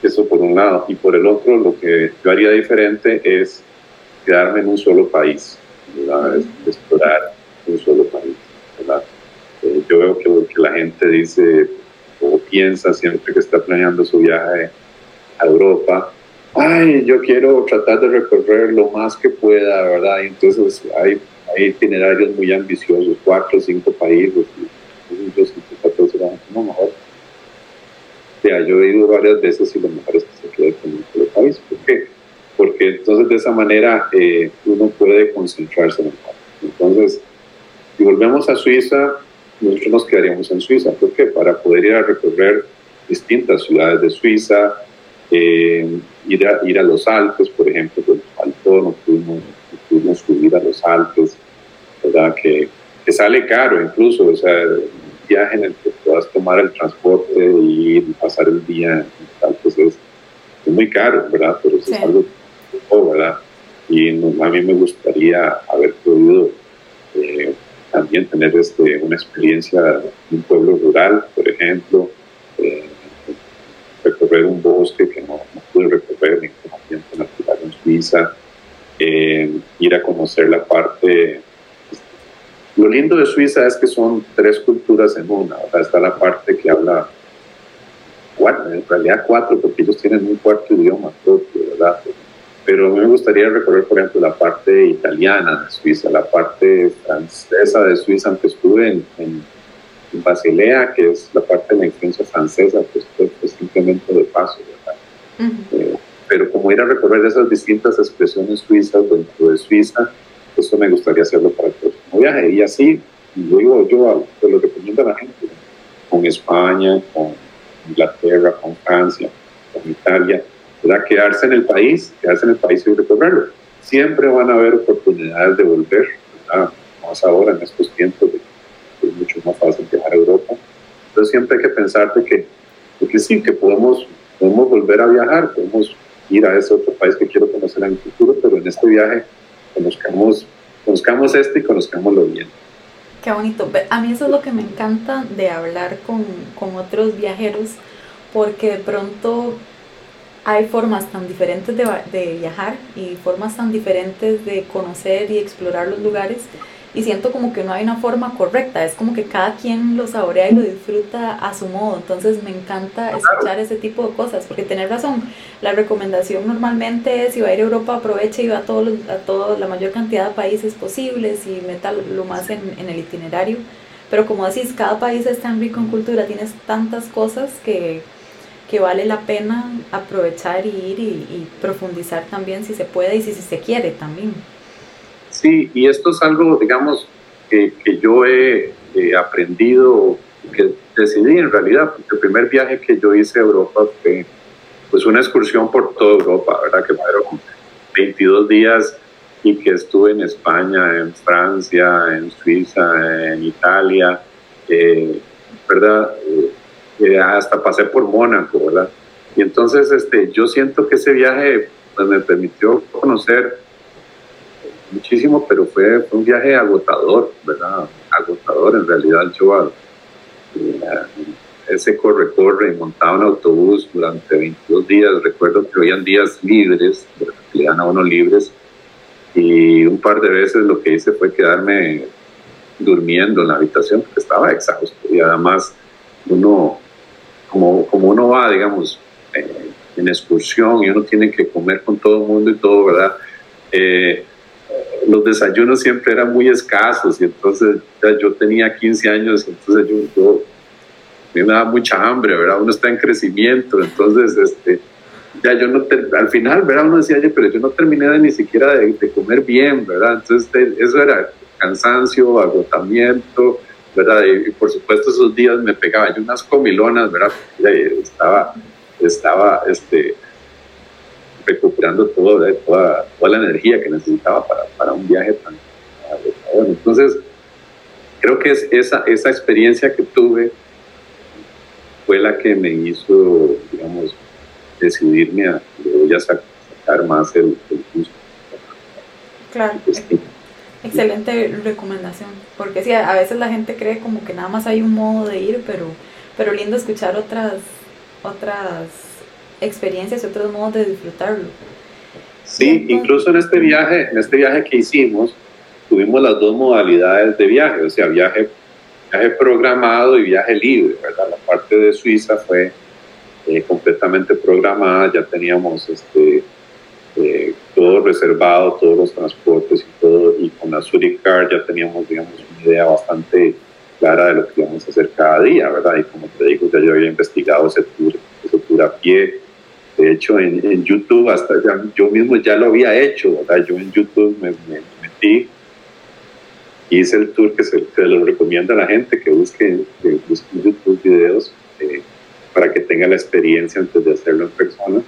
Eso por un lado. Y por el otro, lo que yo haría diferente es quedarme en un solo país, ¿verdad? explorar un solo país, ¿verdad? Eh, yo veo que, que, la gente dice o piensa siempre que está planeando su viaje a Europa, ay, yo quiero tratar de recorrer lo más que pueda, ¿verdad? Y entonces hay, hay itinerarios muy ambiciosos, cuatro o cinco países, y, yo siempre trato de no, mejor ya, yo he ido varias veces y lo mejor es que se quede con un solo país. ¿Por qué? Porque entonces de esa manera eh, uno puede concentrarse en el país. Entonces, si volvemos a Suiza, nosotros nos quedaríamos en Suiza. ¿Por qué? Para poder ir a recorrer distintas ciudades de Suiza, eh, ir, a, ir a los Alpes, por ejemplo, pues faltó, no pudimos, no pudimos subir a los Alpes, ¿verdad? Que, que sale caro incluso, o sea, viaje en el que puedas tomar el transporte y y pasar el día tal, pues es, muy caro, ¿verdad? Pero es algo, ¿verdad? Y a mí me gustaría haber podido eh, también tener este, una experiencia en un pueblo rural, por ejemplo, eh, recorrer un bosque que no, pude recorrer en un ambiente natural en Suiza, eh, ir a conocer la parte lo lindo de Suiza es que son tres culturas en una. O sea, está la parte que habla, cuatro, en realidad cuatro, porque ellos tienen un cuarto idioma propio, ¿verdad? Pero a mí me gustaría recorrer, por ejemplo, la parte italiana de Suiza, la parte francesa de Suiza, aunque estuve en, en, Basilea, que es la parte de la influencia francesa, pues, pues simplemente de paso, ¿verdad? Eh, pero como ir a recorrer esas distintas expresiones suizas dentro de Suiza, eso me gustaría hacerlo para el próximo viaje. Y así, digo yo, te lo recomiendo a la gente, con España, con Inglaterra, con Francia, con Italia, ¿verdad? quedarse en el país, quedarse en el país y recorrerlo. Siempre van a haber oportunidades de volver, ¿verdad? más ahora en estos tiempos de es mucho más fácil viajar a Europa. Entonces siempre hay que pensar que, que sí, que podemos, podemos volver a viajar, podemos ir a ese otro país que quiero conocer en el futuro, pero en este viaje conozcamos, conozcamos esto y conozcámoslo bien. Qué bonito. A mí eso es lo que me encanta de hablar con, con otros viajeros, porque de pronto hay formas tan diferentes de, de, viajar y formas tan diferentes de conocer y explorar los lugares y siento como que no hay una forma correcta, es como que cada quien lo saborea y lo disfruta a su modo, entonces me encanta escuchar ese tipo de cosas, porque tener razón, la recomendación normalmente es si va a ir a Europa aproveche y va a, todos a toda la mayor cantidad de países posibles y meta lo más en, en, el itinerario, pero como decís, cada país es tan rico en cultura, tienes tantas cosas que, que vale la pena aprovechar y ir y, y profundizar también si se puede y si, si se quiere también. Sí, y esto es algo, digamos, que, que yo he aprendido, que decidí en realidad, porque el primer viaje que yo hice a Europa fue pues una excursión por toda Europa, ¿verdad? Que fueron 22 días y que estuve en España, en Francia, en Suiza, en Italia, eh, ¿verdad? Eh, hasta pasé por Mónaco, ¿verdad? Y entonces este, yo siento que ese viaje pues, me permitió conocer muchísimo, pero fue, un viaje agotador, ¿verdad? Agotador, en realidad yo eh, ese corre-corre montaba un autobús durante 22 días, recuerdo que habían días libres, le dan a uno libres, y un par de veces lo que hice fue quedarme durmiendo en la habitación porque estaba exhausto y además uno, como, como uno va, digamos, eh, en excursión y uno tiene que comer con todo el mundo y todo, ¿verdad? Eh, los desayunos siempre eran muy escasos y entonces yo tenía 15 años, entonces yo, yo me daba mucha hambre, ¿verdad? Uno está en crecimiento, entonces este, ya yo no, al final, ¿verdad? Uno decía, pero yo no terminé de, ni siquiera de, comer bien, ¿verdad? Entonces, eso era cansancio, agotamiento, ¿verdad? Y, por supuesto esos días me pegaba yo unas comilonas, ¿verdad? estaba, estaba, este, recuperando todo, toda, toda la energía que necesitaba para, para un viaje tan agotador. Entonces, creo que es esa, esa experiencia que tuve fue la que me hizo, digamos, decidirme a, voy a sacar más el, el Claro. Excelente recomendación, porque sí, a veces la gente cree como que nada más hay un modo de ir, pero, pero lindo escuchar otras, otras experiencias y otros modos de disfrutarlo. Sí, incluso en este viaje, en este viaje que hicimos, tuvimos las dos modalidades de viaje, o sea, viaje, viaje programado y viaje libre, ¿verdad? La parte de Suiza fue eh, completamente programada, ya teníamos este, eh, todo reservado, todos los transportes y todo, y con la Suricar ya teníamos, digamos, una idea bastante clara de lo que íbamos a hacer cada día, ¿verdad? Y como te digo, ya yo había investigado ese tour, ese tour a pie, de hecho en, en YouTube, hasta yo mismo ya lo había hecho, ¿verdad? Yo en YouTube me, metí hice el tour que se, lo recomienda a la gente, que busque, que YouTube videos eh, para que tenga la experiencia antes de hacerlo en persona.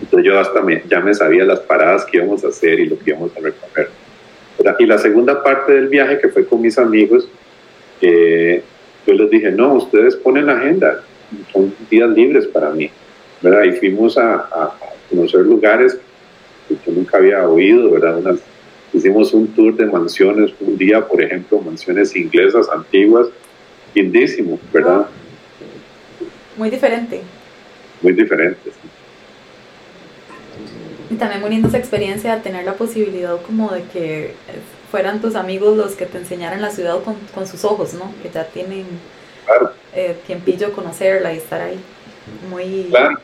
Entonces yo hasta me, ya me sabía las paradas que íbamos a hacer y lo que íbamos a recorrer. Y la segunda parte del viaje, que fue con mis amigos, eh, yo les dije, no, ustedes ponen la agenda, son días libres para mí. ¿Verdad? Y fuimos a, a conocer lugares que yo nunca había oído, ¿verdad? Unas, hicimos un tour de mansiones, un día, por ejemplo, mansiones inglesas antiguas, lindísimo, ¿verdad? Muy diferente. Muy diferente, sí. Y también muy linda esa experiencia de tener la posibilidad como de que fueran tus amigos los que te enseñaran la ciudad con, con sus ojos, ¿no? Que ya tienen claro. eh, tiempillo conocerla y estar ahí. Muy... Claro.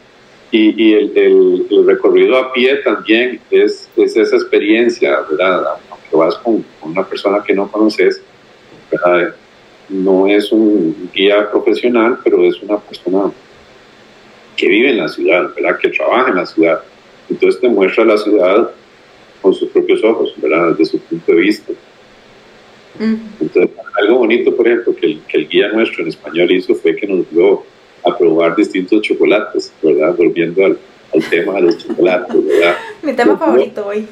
Y, y el, el, recorrido a pie también es, es, esa experiencia, ¿verdad? Aunque vas con, con una persona que no conoces, ¿verdad? No es un guía profesional, pero es una persona que vive en la ciudad, ¿verdad? Que trabaja en la ciudad entonces te muestra la ciudad con sus propios ojos, ¿verdad? Desde su punto de vista. Mm. Entonces, algo bonito, por ejemplo, que el, que el, guía nuestro en español hizo fue que nos dio a probar distintos chocolates, ¿verdad? Volviendo al, al tema de los chocolates, ¿verdad? Mi tema favorito hoy.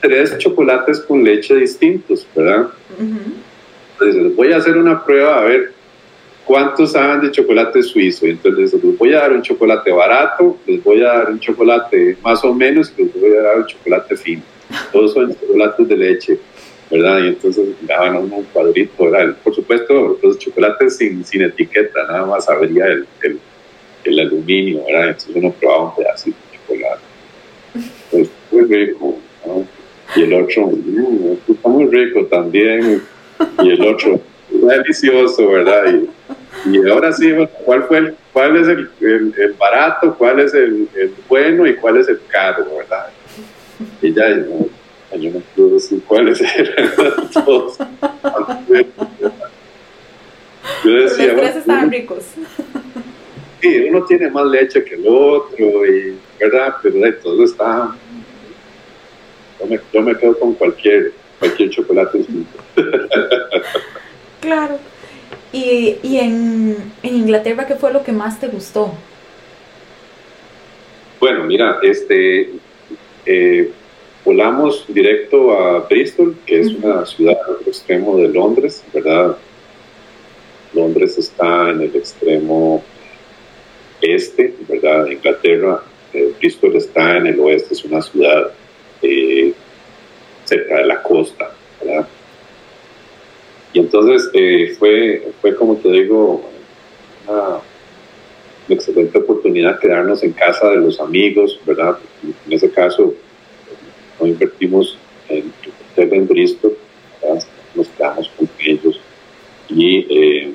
tres chocolates con leche distintos, ¿verdad? Entonces, voy a hacer una prueba a ver ¿cuántos saben de chocolate suizo? Entonces les voy a dar un chocolate barato, les voy a dar un chocolate más o menos y les voy a dar un chocolate fino. Todos son chocolates de leche, ¿verdad? Y entonces daban un cuadrito, ¿verdad? Por supuesto, los chocolates sin, sin etiqueta, nada más abría el, el, el, aluminio, ¿verdad? Entonces uno probaba un pedacito de chocolate. Pues muy rico, ¿no? Y el otro, mmm, está muy rico también. Y el otro, delicioso, ¿verdad? Y, y ahora sí, ¿cuál, fue el, cuál es el, el, barato, cuál es el, el, bueno y cuál es el caro, verdad? Y ya, yo no puedo decir cuáles eran todos. Yo decía, Los tres estaban ricos. Sí, uno tiene más leche que el otro, y, ¿verdad? Pero de todo está... Yo me, yo me quedo con cualquier, cualquier chocolate. claro. Y, y en, en, Inglaterra, ¿qué fue lo que más te gustó? Bueno, mira, este, eh, volamos directo a Bristol, que es una ciudad al extremo de Londres, ¿verdad? Londres está en el extremo este, ¿verdad? De Inglaterra. Eh, Bristol está en el oeste, es una ciudad eh, cerca de la costa, ¿verdad? Y entonces eh, fue, fue, como te digo, una, excelente oportunidad quedarnos en casa de los amigos, ¿verdad? En ese caso, no invertimos en hotel en Bristol, nos quedamos con ellos y eh,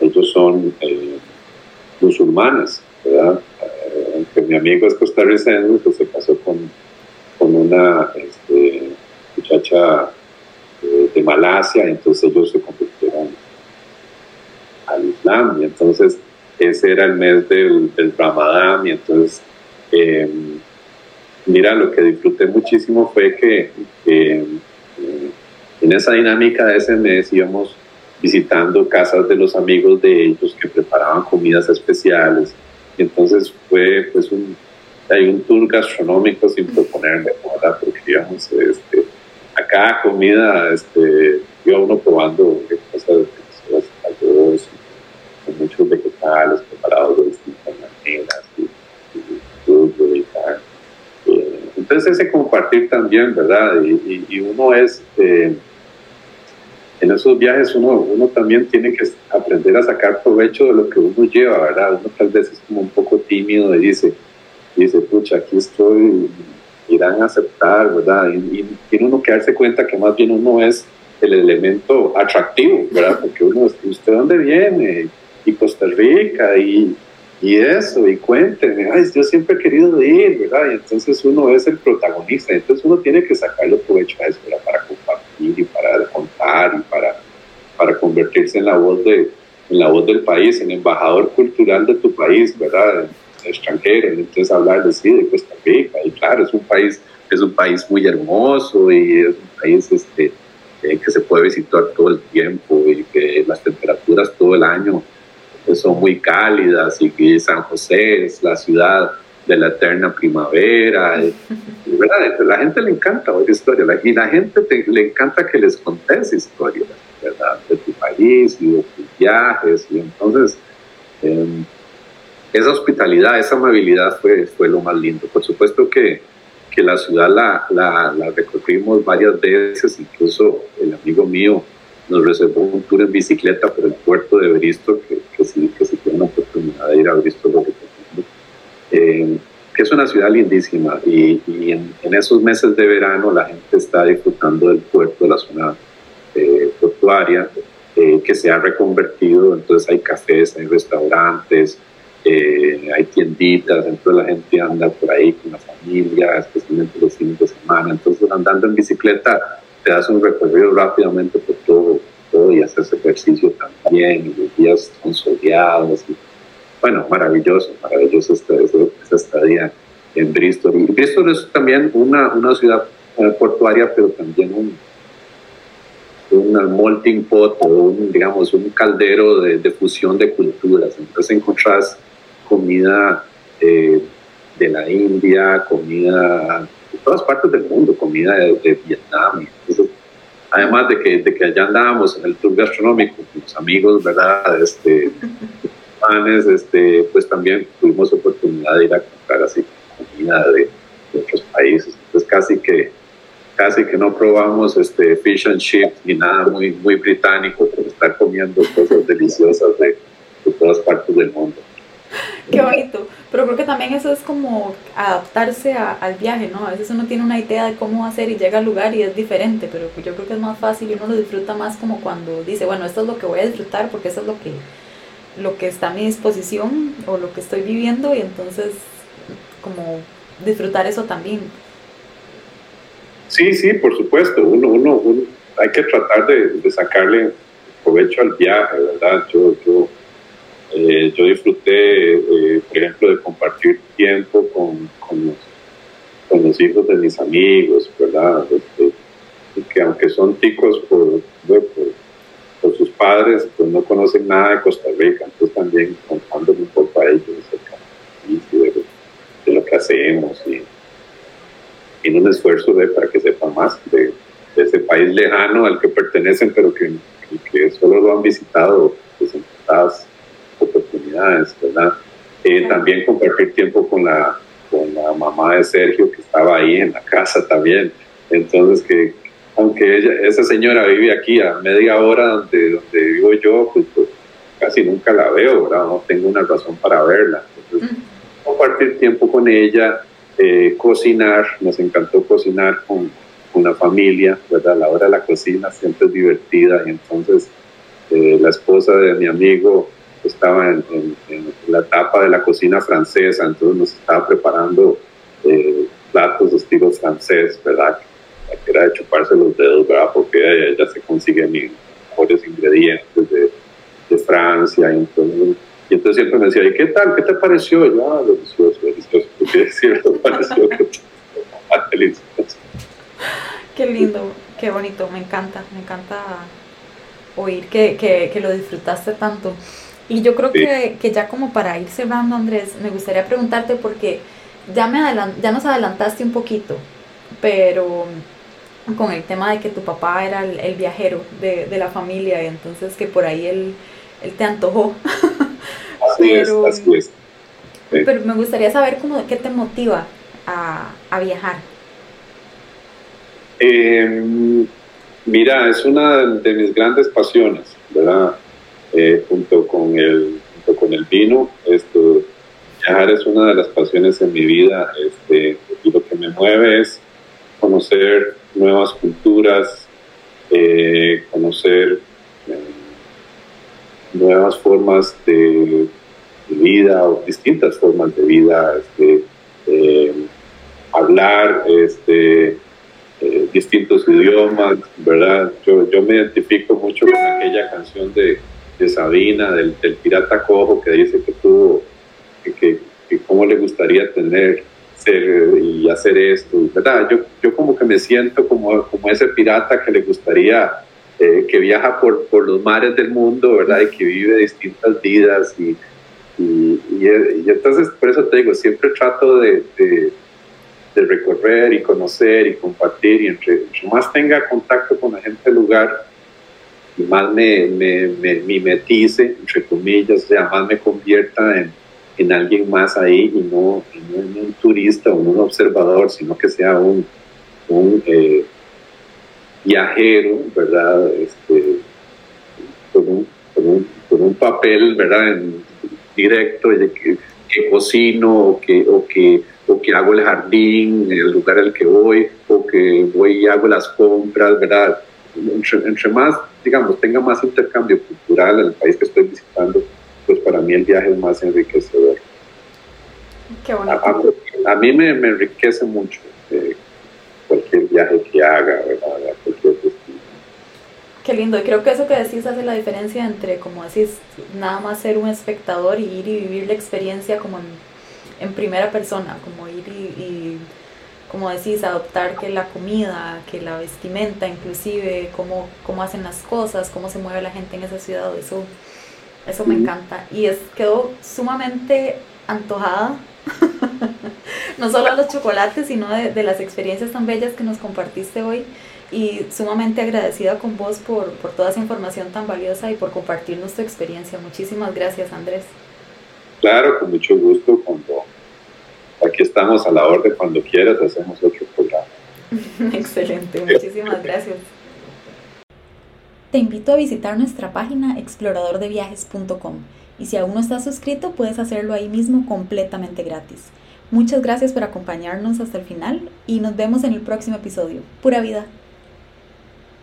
ellos son eh, musulmanes, ¿verdad? aunque mi amigo es costarricense, pues se casó con, con una este, muchacha de, Malasia, entonces ellos se convirtieron al Islam entonces ese era el mes del, del Ramadán y entonces, mira, lo que disfruté muchísimo fue que em, en esa dinámica de ese mes íbamos visitando casas de los amigos de ellos que preparaban comidas especiales. Y entonces fue pues un, hay un tour gastronómico sin proponerme, ¿verdad? Porque íbamos este, a cada comida, este, iba uno probando cosas, cosas con muchos vegetales preparados de distintas maneras, y, y, eh, entonces ese compartir también, ¿verdad? Y, uno es... Eh, en esos viajes uno, uno también tiene que aprender a sacar provecho de lo que uno lleva, ¿verdad? Uno tal vez es como un poco tímido y dice, dice, pucha, aquí estoy, irán a aceptar, ¿verdad? Y, tiene uno que darse cuenta que más bien uno es el elemento atractivo, ¿verdad? Porque uno, ¿usted dónde viene? Y Costa Rica, y, y eso, y cuéntenme, ay, yo siempre he querido ir, ¿verdad? Y entonces uno es el protagonista, entonces uno tiene que sacarle provecho a eso, ¿verdad? Para compartir y para contar y para, para convertirse en la voz de en la voz del país, en embajador cultural de tu país, ¿verdad? extranjero, entonces hablar de sí, de Costa Rica, y claro, es un país, es un país muy hermoso y es un país este, eh, que se puede visitar todo el tiempo y que las temperaturas todo el año son muy cálidas y que San José es la ciudad de la eterna primavera. ¿verdad? La gente le encanta oír historias y la gente le encanta que les contes historias ¿verdad? de tu país y de tus viajes. Y entonces, em, esa hospitalidad, esa amabilidad fue, fue lo más lindo. Por supuesto que, que la ciudad la, la, la recorrimos varias veces, incluso el amigo mío nos reservó un tour en bicicleta por el puerto de Bristo, que, que sí, que sí tiene una oportunidad de ir a Bristo, lo eh, que es una ciudad lindísima y, y en, en, esos meses de verano la gente está disfrutando del puerto, de la zona eh, portuaria, eh, que se ha reconvertido, entonces hay cafés, hay restaurantes, eh, hay tienditas, entonces la gente anda por ahí con la familia, especialmente los fines de semana, entonces andando en bicicleta te das un recorrido rápidamente por todo, todo y haces ejercicio también, y los días son soleados. Bueno, maravilloso, maravilloso esta, esta estadía en Bristol. Bristol es también una, una ciudad eh, portuaria, pero también un, un melting pot un, digamos, un caldero de, de fusión de culturas. Entonces encontrás comida eh, de la India, comida de todas partes del mundo, comida de, Vietnam. Además de que, de que allá andábamos en el tour gastronómico con los amigos, ¿verdad? Este, panes, este, pues también tuvimos oportunidad de ir a comprar así comida de, otros países. Entonces casi que casi que no probamos este fish and chips ni nada muy muy británico, por estar comiendo cosas deliciosas de, de todas partes del mundo. Qué bonito. Pero creo que también eso es como adaptarse al viaje, ¿no? A veces uno tiene una idea de cómo hacer y llega al lugar y es diferente, pero yo creo que es más fácil y uno lo disfruta más como cuando dice, bueno, esto es lo que voy a disfrutar porque eso es lo que, lo que está a mi disposición o lo que estoy viviendo y entonces como disfrutar eso también. Sí, sí, por supuesto. Uno, uno, hay que tratar de sacarle provecho al viaje, ¿verdad? Yo, yo eh, yo disfruté, eh, por ejemplo, de compartir tiempo con, con, los, hijos de mis amigos, ¿verdad? Este, que aunque son ticos por, sus padres, pues no conocen nada de Costa Rica, entonces también contándome un poco a ellos de, de, lo que hacemos y en un esfuerzo de, para que sepan más de, ese país lejano al que pertenecen, pero que, solo lo han visitado en oportunidades, ¿verdad? Eh, también compartir tiempo con la, con la mamá de Sergio, que estaba ahí en la casa también. Entonces, que aunque ella, esa señora vive aquí a media hora donde, donde vivo yo, pues, pues casi nunca la veo, ¿verdad? No tengo una razón para verla. Entonces, compartir tiempo con ella, eh, cocinar, nos encantó cocinar con, con, la familia, ¿verdad? La hora de la cocina siempre es divertida y entonces eh, la esposa de mi amigo estaba en, la etapa de la cocina francesa, entonces nos estaba preparando eh, platos de estilo francés, ¿verdad? Que era de chuparse los dedos, ¿verdad? Porque ya se consiguen mejores ingredientes de, de Francia, y entonces Y entonces siempre me decía, ¿y qué tal? ¿Qué te pareció? Y yo, ah, delicioso, delicioso. Pareció delicioso. Qué lindo, qué bonito, me encanta, me encanta oír que, que, que lo disfrutaste tanto. Y yo creo que, que, ya como para ir cerrando, Andrés, me gustaría preguntarte porque ya, me ya nos adelantaste un poquito, pero con el tema de que tu papá era el, viajero de, de, la familia y entonces que por ahí él, él te antojó. Así pero, es, así es. Pero me gustaría saber cómo, qué te motiva a, a viajar. Eh, mira, es una de mis grandes pasiones, ¿verdad? Eh, junto, con el, junto con el vino, esto, viajar es una de las pasiones en mi vida este, y lo que me mueve es conocer nuevas culturas, eh, conocer eh, nuevas formas de, vida o distintas formas de vida, este, hablar, este, eh, distintos idiomas, ¿verdad? Yo, yo me identifico mucho con aquella canción de, de Sabina, del, pirata cojo, que dice que tuvo, que, que, cómo le gustaría tener, ser y hacer esto, ¿verdad? Yo, yo como que me siento como, como ese pirata que le gustaría, eh, que viaja por, por los mares del mundo, ¿verdad? Y que vive distintas vidas y, y, y, entonces, por eso te digo, siempre trato de de recorrer y conocer y compartir y entre, más tenga contacto con la gente del lugar y más me, me, me mimetice, entre comillas, o sea, más me convierta en, en alguien más ahí y no, en un turista o en un observador, sino que sea un, un eh, viajero, ¿verdad? Este, con, un, con, un, papel, ¿verdad? En, directo que, que cocino o que, o que o que hago el jardín, el lugar al que voy, o que voy y hago las compras, ¿verdad? Entre, más, digamos, tenga más intercambio cultural en el país que estoy visitando, pues para mí el viaje es más enriquecedor. Qué bonito. A, mí me, me, enriquece mucho eh, cualquier viaje que haga, ¿verdad? cualquier destino. Qué lindo, y creo que eso que decís hace la diferencia entre, como decís, nada más ser un espectador y ir y vivir la experiencia como en en primera persona, como ir y, como decís, adoptar que la comida, que la vestimenta, inclusive cómo, cómo hacen las cosas, cómo se mueve la gente en esa ciudad, eso, eso me encanta. Y es, quedó sumamente antojada, no solo a los chocolates, sino de, de, las experiencias tan bellas que nos compartiste hoy. Y sumamente agradecida con vos por, por toda esa información tan valiosa y por compartirnos tu experiencia. Muchísimas gracias, Andrés. Claro, con mucho gusto. Cuando aquí estamos a la orden, cuando quieras, hacemos otro programa. Excelente, muchísimas gracias. Te invito a visitar nuestra página exploradordeviajes.com y si aún no estás suscrito puedes hacerlo ahí mismo completamente gratis. Muchas gracias por acompañarnos hasta el final y nos vemos en el próximo episodio. Pura vida.